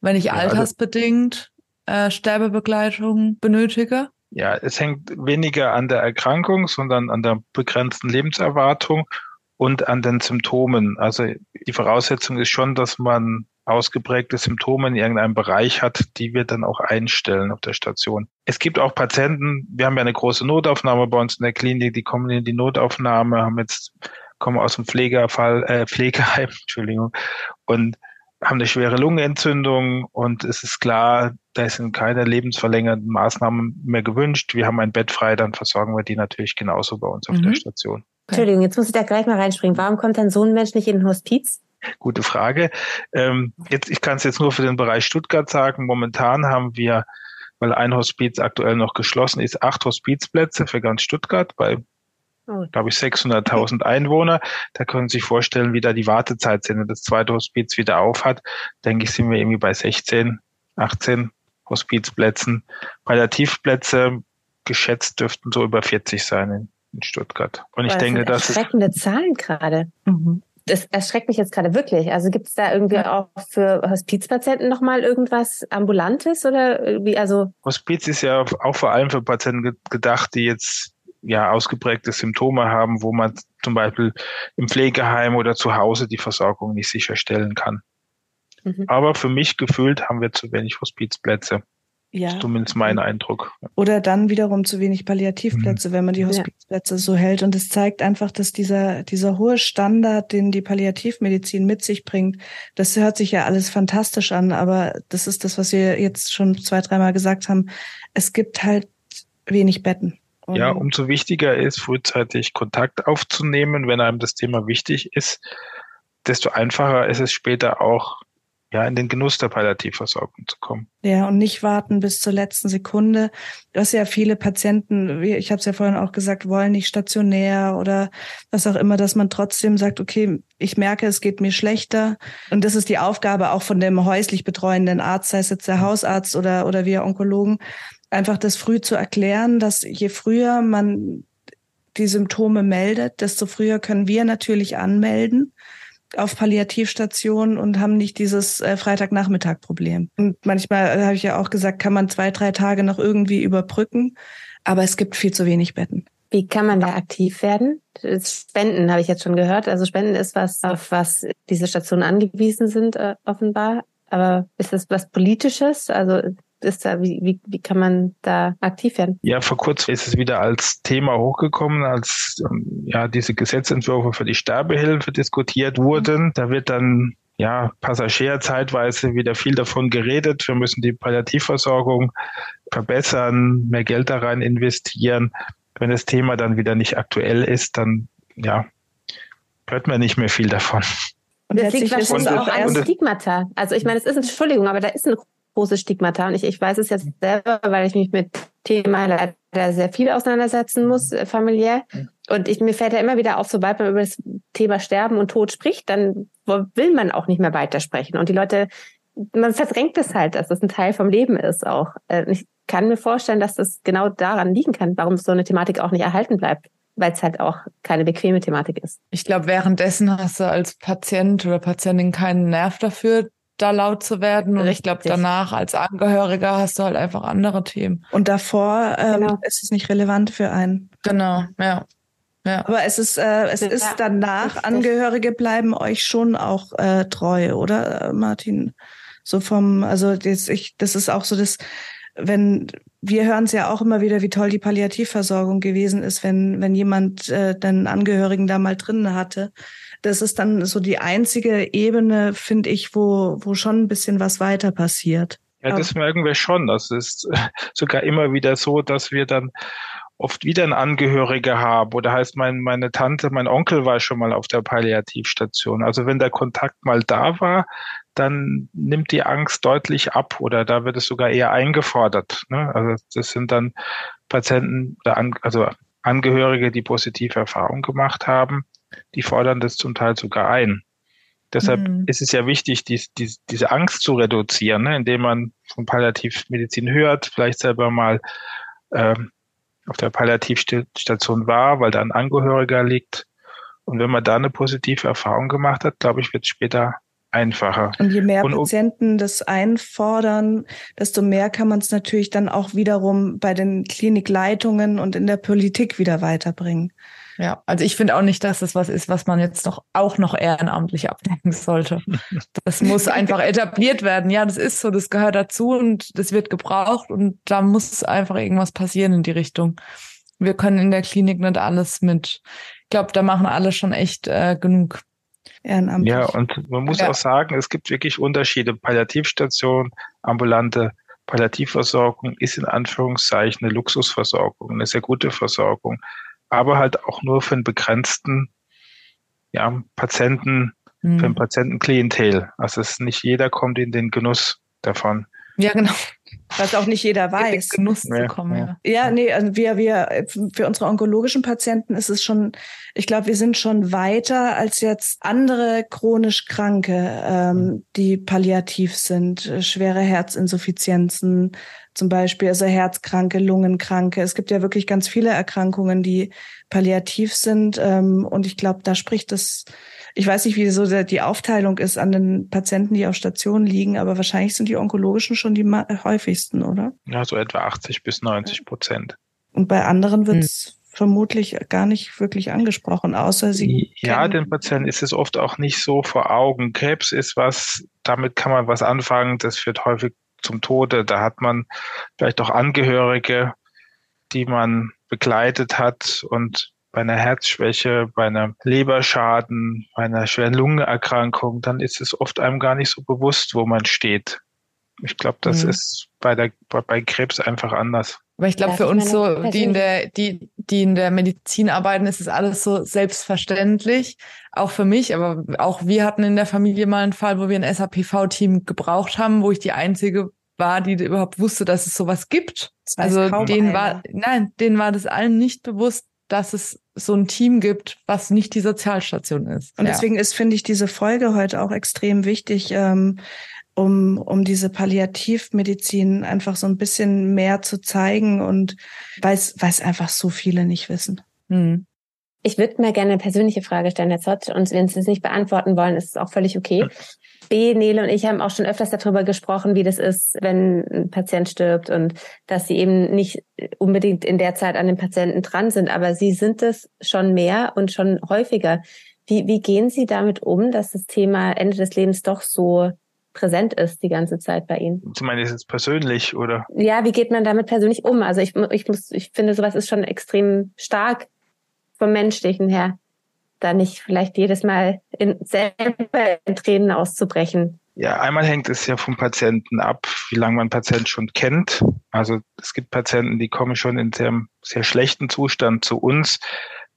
Wenn ich ja, also altersbedingt äh, Sterbebegleitung benötige? Ja, es hängt weniger an der Erkrankung, sondern an der begrenzten Lebenserwartung und an den Symptomen. Also die Voraussetzung ist schon, dass man ausgeprägte Symptome in irgendeinem Bereich hat, die wir dann auch einstellen auf der Station. Es gibt auch Patienten, wir haben ja eine große Notaufnahme bei uns in der Klinik, die kommen in die Notaufnahme, haben jetzt, kommen aus dem Pflegefall, äh, Pflegeheim, Entschuldigung, und haben eine schwere Lungenentzündung und es ist klar, da sind keine lebensverlängernden Maßnahmen mehr gewünscht. Wir haben ein Bett frei, dann versorgen wir die natürlich genauso bei uns auf mhm. der Station. Entschuldigung, jetzt muss ich da gleich mal reinspringen. Warum kommt denn so ein Mensch nicht in den Hospiz? Gute Frage. Ähm, jetzt, ich kann es jetzt nur für den Bereich Stuttgart sagen. Momentan haben wir, weil ein Hospiz aktuell noch geschlossen ist, acht Hospizplätze für ganz Stuttgart bei. Glaube ich, 600.000 Einwohner. Da können Sie sich vorstellen, wie da die Wartezeit sind. Wenn das zweite Hospiz wieder auf hat, denke ich, sind wir irgendwie bei 16, 18 Hospizplätzen. Palliativplätze geschätzt dürften so über 40 sein in, in Stuttgart. Und ich das denke, das ist erschreckende Zahlen gerade. Mhm das erschreckt mich jetzt gerade wirklich. Also gibt es da irgendwie auch für Hospizpatienten nochmal irgendwas Ambulantes oder wie? Also Hospiz ist ja auch vor allem für Patienten gedacht, die jetzt ja ausgeprägte Symptome haben, wo man zum Beispiel im Pflegeheim oder zu Hause die Versorgung nicht sicherstellen kann. Mhm. Aber für mich gefühlt haben wir zu wenig Hospizplätze. Ja. Das ist zumindest mein Eindruck. Oder dann wiederum zu wenig Palliativplätze, mhm. wenn man die Hospizplätze ja. so hält. Und es zeigt einfach, dass dieser, dieser hohe Standard, den die Palliativmedizin mit sich bringt, das hört sich ja alles fantastisch an, aber das ist das, was wir jetzt schon zwei, dreimal gesagt haben. Es gibt halt wenig Betten. Und ja, umso wichtiger ist, frühzeitig Kontakt aufzunehmen, wenn einem das Thema wichtig ist, desto einfacher ist es später auch ja, in den Genuss der Palliativversorgung zu kommen. Ja, und nicht warten bis zur letzten Sekunde. Was ja viele Patienten, ich habe es ja vorhin auch gesagt, wollen nicht stationär oder was auch immer, dass man trotzdem sagt, okay, ich merke, es geht mir schlechter. Und das ist die Aufgabe auch von dem häuslich betreuenden Arzt, sei es jetzt der Hausarzt oder, oder wir Onkologen, einfach das früh zu erklären, dass je früher man die Symptome meldet, desto früher können wir natürlich anmelden auf Palliativstationen und haben nicht dieses äh, Freitagnachmittag-Problem. Und manchmal, äh, habe ich ja auch gesagt, kann man zwei, drei Tage noch irgendwie überbrücken, aber es gibt viel zu wenig Betten. Wie kann man da aktiv werden? Spenden habe ich jetzt schon gehört. Also Spenden ist was, auf was diese Stationen angewiesen sind, äh, offenbar. Aber ist das was Politisches? Also ist da, wie, wie, wie kann man da aktiv werden? Ja, vor kurzem ist es wieder als Thema hochgekommen, als ähm, ja diese Gesetzentwürfe für die Sterbehilfe diskutiert wurden. Da wird dann ja, Passagier zeitweise wieder viel davon geredet. Wir müssen die Palliativversorgung verbessern, mehr Geld da rein investieren. Wenn das Thema dann wieder nicht aktuell ist, dann, ja, hört man nicht mehr viel davon. Und das liegt wahrscheinlich auch an Stigmata. Also ich meine, es ist, Entschuldigung, aber da ist ein großes Stigmata. Und ich, ich weiß es jetzt selber, weil ich mich mit Thema leider sehr viel auseinandersetzen muss, äh, familiär. Und ich, mir fällt ja immer wieder auf, sobald man über das Thema Sterben und Tod spricht, dann will man auch nicht mehr weitersprechen. Und die Leute, man verdrängt es halt, dass das ein Teil vom Leben ist auch. Äh, ich kann mir vorstellen, dass das genau daran liegen kann, warum so eine Thematik auch nicht erhalten bleibt weil es halt auch keine bequeme Thematik ist. Ich glaube, währenddessen hast du als Patient oder Patientin keinen Nerv dafür, da laut zu werden. Und ich glaube, danach als Angehöriger hast du halt einfach andere Themen. Und davor ähm, genau. ist es nicht relevant für einen. Genau, ja. Ja. Aber es ist, äh, es ja, ist danach, Angehörige bleiben euch schon auch äh, treu, oder, äh, Martin? So vom, also das, ich, das ist auch so das, wenn wir hören es ja auch immer wieder, wie toll die Palliativversorgung gewesen ist, wenn, wenn jemand äh, den Angehörigen da mal drin hatte das ist dann so die einzige Ebene, finde ich, wo, wo schon ein bisschen was weiter passiert. Ja, das merken wir schon. Das ist sogar immer wieder so, dass wir dann oft wieder einen Angehörige haben. Oder heißt mein, meine Tante, mein Onkel war schon mal auf der Palliativstation. Also wenn der Kontakt mal da war, dann nimmt die Angst deutlich ab oder da wird es sogar eher eingefordert. Ne? Also das sind dann Patienten, also Angehörige, die positive Erfahrungen gemacht haben die fordern das zum Teil sogar ein. Deshalb mhm. ist es ja wichtig, dies, dies, diese Angst zu reduzieren, ne, indem man von Palliativmedizin hört, vielleicht selber mal ähm, auf der Palliativstation war, weil da ein Angehöriger liegt. Und wenn man da eine positive Erfahrung gemacht hat, glaube ich, wird es später einfacher. Und je mehr und, Patienten das einfordern, desto mehr kann man es natürlich dann auch wiederum bei den Klinikleitungen und in der Politik wieder weiterbringen. Ja, also ich finde auch nicht, dass das was ist, was man jetzt noch auch noch ehrenamtlich abdenken sollte. Das muss einfach etabliert werden. Ja, das ist so, das gehört dazu und das wird gebraucht und da muss einfach irgendwas passieren in die Richtung. Wir können in der Klinik nicht alles mit. Ich glaube, da machen alle schon echt äh, genug. Ehrenamtlich. Ja, und man muss ja. auch sagen, es gibt wirklich Unterschiede. Palliativstation, ambulante Palliativversorgung ist in Anführungszeichen eine Luxusversorgung, eine sehr gute Versorgung aber halt auch nur für einen begrenzten ja, Patienten, mhm. für ein Patientenklientel. Also es nicht jeder kommt in den Genuss davon. Ja, genau. Was auch nicht jeder weiß. Genuss ja, zu kommen, ja. Ja, nee, also wir, wir, für unsere onkologischen Patienten ist es schon, ich glaube, wir sind schon weiter als jetzt andere chronisch Kranke, ähm, mhm. die palliativ sind, schwere Herzinsuffizienzen, zum Beispiel, also Herzkranke, Lungenkranke. Es gibt ja wirklich ganz viele Erkrankungen, die palliativ sind. Ähm, und ich glaube, da spricht das, ich weiß nicht, wie so die Aufteilung ist an den Patienten, die auf Station liegen, aber wahrscheinlich sind die onkologischen schon die häufigsten, oder? Ja, so etwa 80 bis 90 Prozent. Und bei anderen wird es hm vermutlich gar nicht wirklich angesprochen, außer sie. Ja, den Patienten ist es oft auch nicht so vor Augen. Krebs ist was, damit kann man was anfangen. Das führt häufig zum Tode. Da hat man vielleicht auch Angehörige, die man begleitet hat und bei einer Herzschwäche, bei einem Leberschaden, bei einer schweren Lungenerkrankung, dann ist es oft einem gar nicht so bewusst, wo man steht. Ich glaube, das mhm. ist bei der bei Krebs einfach anders. Aber ich glaube, für uns so, die in der, die, die in der Medizin arbeiten, ist es alles so selbstverständlich. Auch für mich, aber auch wir hatten in der Familie mal einen Fall, wo wir ein SAPV-Team gebraucht haben, wo ich die einzige war, die überhaupt wusste, dass es sowas gibt. Also denen war, nein, denen war das allen nicht bewusst, dass es so ein Team gibt, was nicht die Sozialstation ist. Und ja. deswegen ist, finde ich, diese Folge heute auch extrem wichtig, ähm, um, um diese Palliativmedizin einfach so ein bisschen mehr zu zeigen und weil es einfach so viele nicht wissen. Hm. Ich würde mir gerne eine persönliche Frage stellen, Herr Zott, und wenn Sie es nicht beantworten wollen, ist es auch völlig okay. B, Nele und ich haben auch schon öfters darüber gesprochen, wie das ist, wenn ein Patient stirbt und dass Sie eben nicht unbedingt in der Zeit an den Patienten dran sind, aber Sie sind es schon mehr und schon häufiger. Wie, wie gehen Sie damit um, dass das Thema Ende des Lebens doch so präsent ist die ganze Zeit bei Ihnen. Sie meinen, ist es persönlich oder? Ja, wie geht man damit persönlich um? Also ich, ich muss, ich finde, sowas ist schon extrem stark vom Menschlichen her, da nicht vielleicht jedes Mal in, selber in Tränen auszubrechen? Ja, einmal hängt es ja vom Patienten ab, wie lange man Patient schon kennt. Also es gibt Patienten, die kommen schon in sehr, sehr schlechten Zustand zu uns.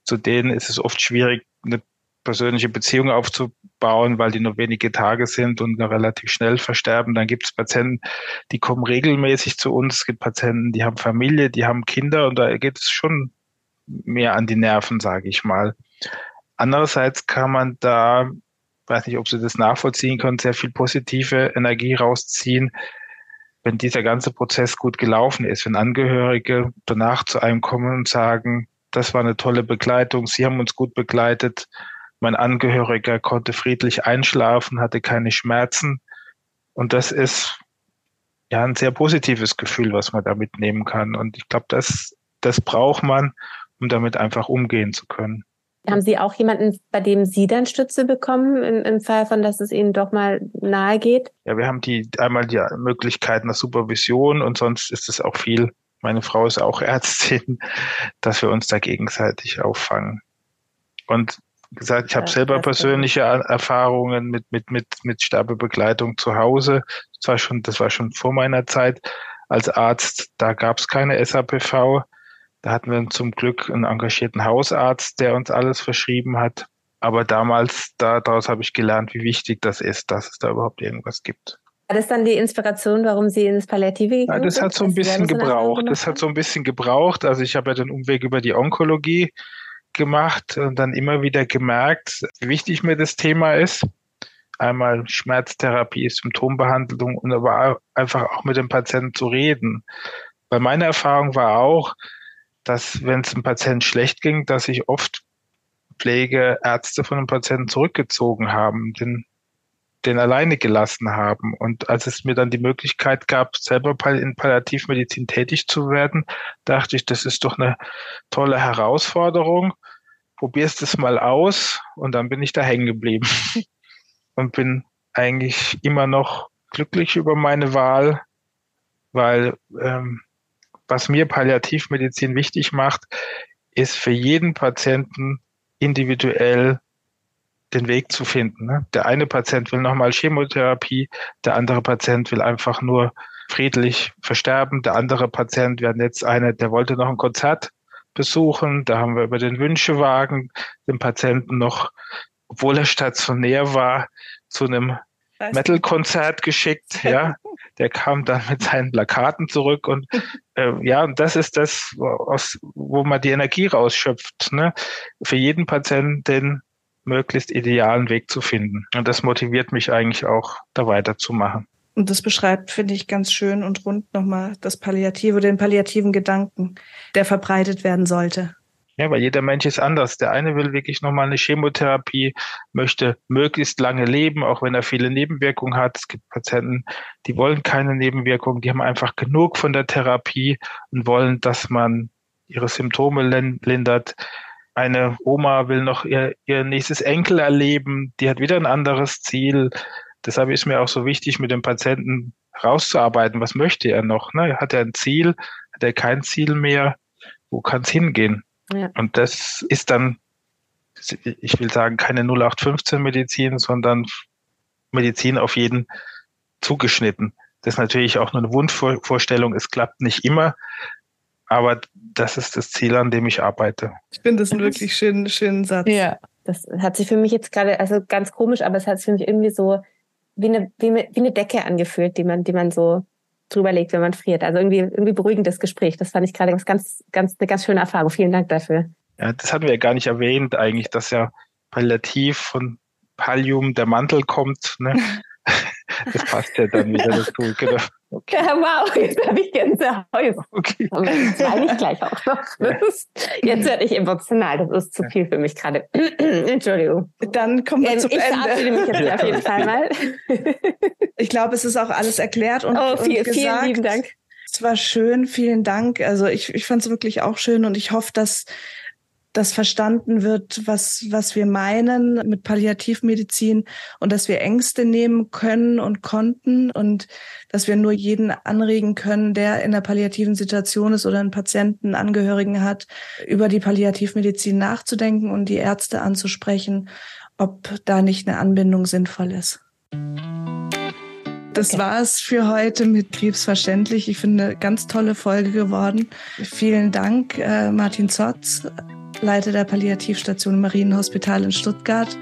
Zu denen ist es oft schwierig, eine persönliche Beziehung aufzubauen, weil die nur wenige Tage sind und relativ schnell versterben. Dann gibt es Patienten, die kommen regelmäßig zu uns. Es gibt Patienten, die haben Familie, die haben Kinder und da geht es schon mehr an die Nerven, sage ich mal. Andererseits kann man da weiß nicht, ob Sie das nachvollziehen können, sehr viel positive Energie rausziehen, wenn dieser ganze Prozess gut gelaufen ist, wenn Angehörige danach zu einem kommen und sagen, das war eine tolle Begleitung, Sie haben uns gut begleitet, mein Angehöriger konnte friedlich einschlafen, hatte keine Schmerzen. Und das ist ja ein sehr positives Gefühl, was man da mitnehmen kann. Und ich glaube, das, das braucht man, um damit einfach umgehen zu können. Haben Sie auch jemanden, bei dem Sie dann Stütze bekommen, im, im Fall von, dass es Ihnen doch mal nahe geht? Ja, wir haben die einmal die Möglichkeit einer Supervision und sonst ist es auch viel. Meine Frau ist auch Ärztin, dass wir uns da gegenseitig auffangen. Und gesagt, ich habe selber persönliche Erfahrungen mit mit mit mit Sterbebegleitung zu Hause. Das war schon, das war schon vor meiner Zeit als Arzt. Da gab es keine SAPV. Da hatten wir zum Glück einen engagierten Hausarzt, der uns alles verschrieben hat. Aber damals, da, daraus habe ich gelernt, wie wichtig das ist, dass es da überhaupt irgendwas gibt. War das dann die Inspiration, warum Sie ins Palliative gegangen sind? Ja, das hat so ein bisschen gebraucht. Das hat so ein bisschen gebraucht. Also ich habe ja den Umweg über die Onkologie gemacht und dann immer wieder gemerkt, wie wichtig mir das Thema ist. Einmal Schmerztherapie, Symptombehandlung und aber einfach auch mit dem Patienten zu reden. Weil meine Erfahrung war auch, dass wenn es dem Patienten schlecht ging, dass sich oft Pflegeärzte von dem Patienten zurückgezogen haben, den, den alleine gelassen haben. Und als es mir dann die Möglichkeit gab, selber in Palliativmedizin tätig zu werden, dachte ich, das ist doch eine tolle Herausforderung. Probier's das mal aus. Und dann bin ich da hängen geblieben und bin eigentlich immer noch glücklich über meine Wahl, weil ähm, was mir Palliativmedizin wichtig macht, ist für jeden Patienten individuell den Weg zu finden. Ne? Der eine Patient will nochmal Chemotherapie, der andere Patient will einfach nur friedlich versterben, der andere Patient, wir hatten jetzt eine, der wollte noch ein Konzert besuchen, da haben wir über den Wünschewagen den Patienten noch, obwohl er stationär war, zu einem Metal-Konzert geschickt, ja. Der kam dann mit seinen Plakaten zurück und äh, ja, und das ist das, aus, wo man die Energie rausschöpft, ne? Für jeden Patienten den möglichst idealen Weg zu finden. Und das motiviert mich eigentlich auch, da weiterzumachen. Und das beschreibt, finde ich, ganz schön und rund nochmal das Palliative, den palliativen Gedanken, der verbreitet werden sollte. Ja, weil jeder Mensch ist anders. Der eine will wirklich nochmal eine Chemotherapie, möchte möglichst lange leben, auch wenn er viele Nebenwirkungen hat. Es gibt Patienten, die wollen keine Nebenwirkungen, die haben einfach genug von der Therapie und wollen, dass man ihre Symptome lindert. Eine Oma will noch ihr, ihr nächstes Enkel erleben, die hat wieder ein anderes Ziel. Deshalb ist mir auch so wichtig, mit dem Patienten rauszuarbeiten. Was möchte er noch? Ne? Hat er ein Ziel? Hat er kein Ziel mehr? Wo kann es hingehen? Ja. Und das ist dann, ich will sagen, keine 0815 Medizin, sondern Medizin auf jeden zugeschnitten. Das ist natürlich auch nur eine Wunschvorstellung. Es klappt nicht immer, aber das ist das Ziel, an dem ich arbeite. Ich finde das einen wirklich schönen, schönen Satz. Ja, das hat sich für mich jetzt gerade, also ganz komisch, aber es hat sich für mich irgendwie so wie eine, wie eine, wie eine Decke angefühlt, die man, die man so drüber legt, wenn man friert. Also irgendwie, irgendwie beruhigendes Gespräch. Das fand ich gerade ganz, ganz, eine ganz schöne Erfahrung. Vielen Dank dafür. Ja, das hatten wir ja gar nicht erwähnt eigentlich, dass ja Palliativ von Pallium der Mantel kommt. Ne? Das passt ja dann wieder dazu. Genau. Okay. Ja, wow, jetzt habe ich Gänsehaut. Okay. Das ich gleich auch noch. Ist, jetzt werde ich emotional. Das ist zu viel für mich gerade. Entschuldigung. Dann kommen wir ähm, zum ich Ende. Ich verabschiede mich jetzt auf jeden Fall mal. Ich glaube, es ist auch alles erklärt und, oh, viel, und gesagt. Vielen lieben Dank. Es war schön, vielen Dank. Also ich, ich fand es wirklich auch schön und ich hoffe, dass dass verstanden wird, was, was wir meinen mit Palliativmedizin und dass wir Ängste nehmen können und konnten und dass wir nur jeden anregen können, der in der palliativen Situation ist oder einen Patienten, Angehörigen hat, über die Palliativmedizin nachzudenken und die Ärzte anzusprechen, ob da nicht eine Anbindung sinnvoll ist. Das okay. war es für heute mit Krebsverständlich. Ich finde, eine ganz tolle Folge geworden. Vielen Dank, äh, Martin Zotz, Leiter der Palliativstation im Marienhospital in Stuttgart.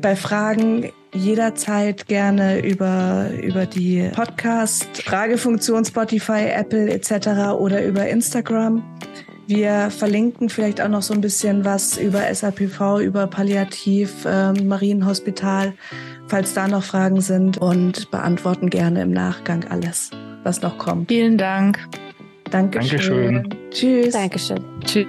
Bei Fragen jederzeit gerne über, über die Podcast-Fragefunktion Spotify, Apple etc. oder über Instagram. Wir verlinken vielleicht auch noch so ein bisschen was über SAPV, über Palliativ, äh, Marienhospital, falls da noch Fragen sind und beantworten gerne im Nachgang alles, was noch kommt. Vielen Dank. Dankeschön. Dankeschön. Tschüss. Dankeschön. Tschüss.